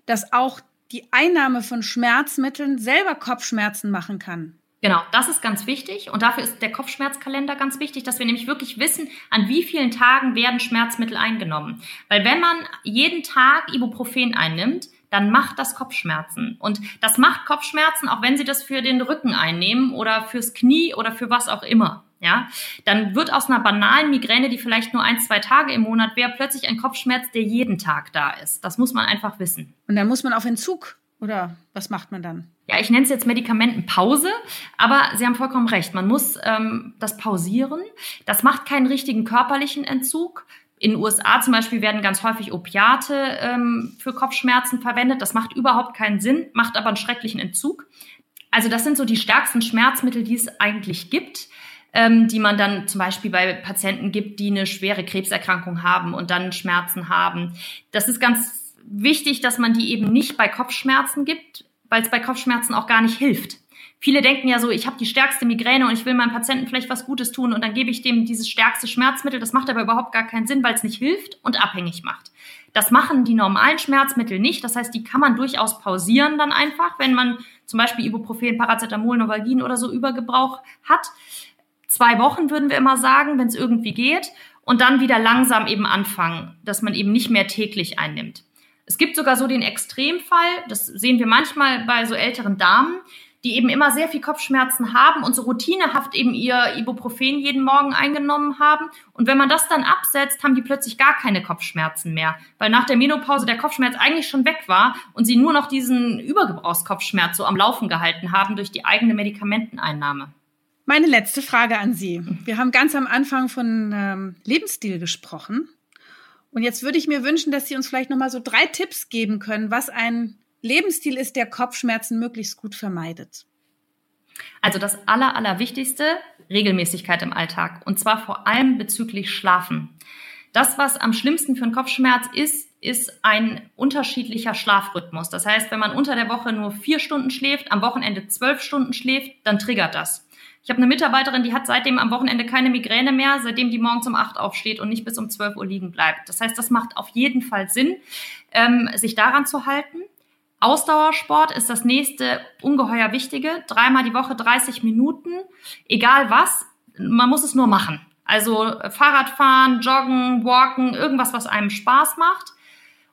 dass auch die Einnahme von Schmerzmitteln selber Kopfschmerzen machen kann. Genau, das ist ganz wichtig und dafür ist der Kopfschmerzkalender ganz wichtig, dass wir nämlich wirklich wissen, an wie vielen Tagen werden Schmerzmittel eingenommen. Weil wenn man jeden Tag Ibuprofen einnimmt, dann macht das Kopfschmerzen. Und das macht Kopfschmerzen, auch wenn Sie das für den Rücken einnehmen oder fürs Knie oder für was auch immer. Ja, dann wird aus einer banalen Migräne, die vielleicht nur ein, zwei Tage im Monat wäre, plötzlich ein Kopfschmerz, der jeden Tag da ist. Das muss man einfach wissen. Und dann muss man auf Entzug oder was macht man dann? Ja, ich nenne es jetzt Medikamentenpause, aber Sie haben vollkommen recht. Man muss ähm, das pausieren. Das macht keinen richtigen körperlichen Entzug. In den USA zum Beispiel werden ganz häufig Opiate ähm, für Kopfschmerzen verwendet. Das macht überhaupt keinen Sinn, macht aber einen schrecklichen Entzug. Also das sind so die stärksten Schmerzmittel, die es eigentlich gibt, ähm, die man dann zum Beispiel bei Patienten gibt, die eine schwere Krebserkrankung haben und dann Schmerzen haben. Das ist ganz wichtig, dass man die eben nicht bei Kopfschmerzen gibt, weil es bei Kopfschmerzen auch gar nicht hilft. Viele denken ja so, ich habe die stärkste Migräne und ich will meinem Patienten vielleicht was Gutes tun und dann gebe ich dem dieses stärkste Schmerzmittel. Das macht aber überhaupt gar keinen Sinn, weil es nicht hilft und abhängig macht. Das machen die normalen Schmerzmittel nicht. Das heißt, die kann man durchaus pausieren dann einfach, wenn man zum Beispiel Ibuprofen, Paracetamol, Novalgin oder so Übergebrauch hat. Zwei Wochen würden wir immer sagen, wenn es irgendwie geht. Und dann wieder langsam eben anfangen, dass man eben nicht mehr täglich einnimmt. Es gibt sogar so den Extremfall, das sehen wir manchmal bei so älteren Damen, die eben immer sehr viel Kopfschmerzen haben und so routinehaft eben ihr Ibuprofen jeden Morgen eingenommen haben. Und wenn man das dann absetzt, haben die plötzlich gar keine Kopfschmerzen mehr, weil nach der Menopause der Kopfschmerz eigentlich schon weg war und sie nur noch diesen Übergebrauchskopfschmerz so am Laufen gehalten haben durch die eigene Medikamenteneinnahme. Meine letzte Frage an Sie. Wir haben ganz am Anfang von ähm, Lebensstil gesprochen. Und jetzt würde ich mir wünschen, dass Sie uns vielleicht nochmal so drei Tipps geben können, was ein Lebensstil ist, der Kopfschmerzen möglichst gut vermeidet? Also das Aller, Allerwichtigste, Regelmäßigkeit im Alltag. Und zwar vor allem bezüglich Schlafen. Das, was am schlimmsten für einen Kopfschmerz ist, ist ein unterschiedlicher Schlafrhythmus. Das heißt, wenn man unter der Woche nur vier Stunden schläft, am Wochenende zwölf Stunden schläft, dann triggert das. Ich habe eine Mitarbeiterin, die hat seitdem am Wochenende keine Migräne mehr, seitdem die morgens um acht aufsteht und nicht bis um zwölf Uhr liegen bleibt. Das heißt, das macht auf jeden Fall Sinn, ähm, sich daran zu halten. Ausdauersport ist das nächste ungeheuer wichtige. Dreimal die Woche 30 Minuten, egal was, man muss es nur machen. Also äh, Fahrradfahren, Joggen, Walken, irgendwas, was einem Spaß macht.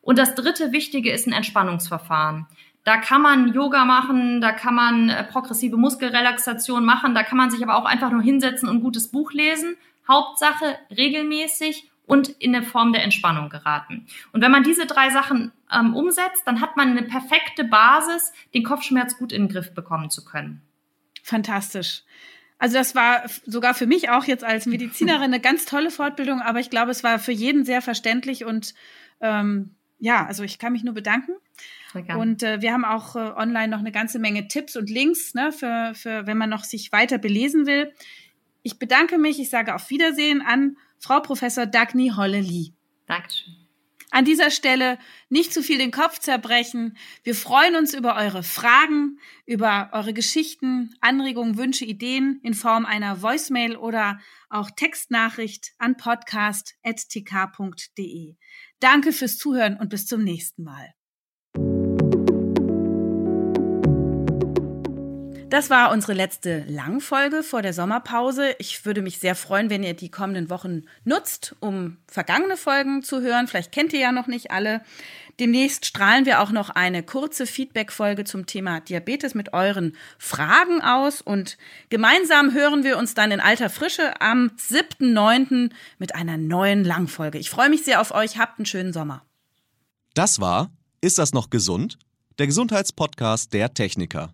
Und das dritte Wichtige ist ein Entspannungsverfahren. Da kann man Yoga machen, da kann man äh, progressive Muskelrelaxation machen, da kann man sich aber auch einfach nur hinsetzen und ein gutes Buch lesen. Hauptsache regelmäßig und in eine Form der Entspannung geraten. Und wenn man diese drei Sachen ähm, umsetzt, dann hat man eine perfekte Basis, den Kopfschmerz gut in den Griff bekommen zu können. Fantastisch. Also das war sogar für mich auch jetzt als Medizinerin eine ganz tolle Fortbildung, aber ich glaube, es war für jeden sehr verständlich und ähm, ja, also ich kann mich nur bedanken. Und äh, wir haben auch äh, online noch eine ganze Menge Tipps und Links, ne, für, für wenn man noch sich weiter belesen will. Ich bedanke mich, ich sage auf Wiedersehen an Frau Professor Dagny Holle-Lee. Dankeschön. An dieser Stelle nicht zu viel den Kopf zerbrechen. Wir freuen uns über eure Fragen, über eure Geschichten, Anregungen, Wünsche, Ideen in Form einer Voicemail oder auch Textnachricht an podcast.tk.de. Danke fürs Zuhören und bis zum nächsten Mal. Das war unsere letzte Langfolge vor der Sommerpause. Ich würde mich sehr freuen, wenn ihr die kommenden Wochen nutzt, um vergangene Folgen zu hören. Vielleicht kennt ihr ja noch nicht alle. Demnächst strahlen wir auch noch eine kurze Feedback-Folge zum Thema Diabetes mit euren Fragen aus und gemeinsam hören wir uns dann in alter Frische am 7.9. mit einer neuen Langfolge. Ich freue mich sehr auf euch. Habt einen schönen Sommer. Das war Ist das noch gesund? Der Gesundheitspodcast der Techniker.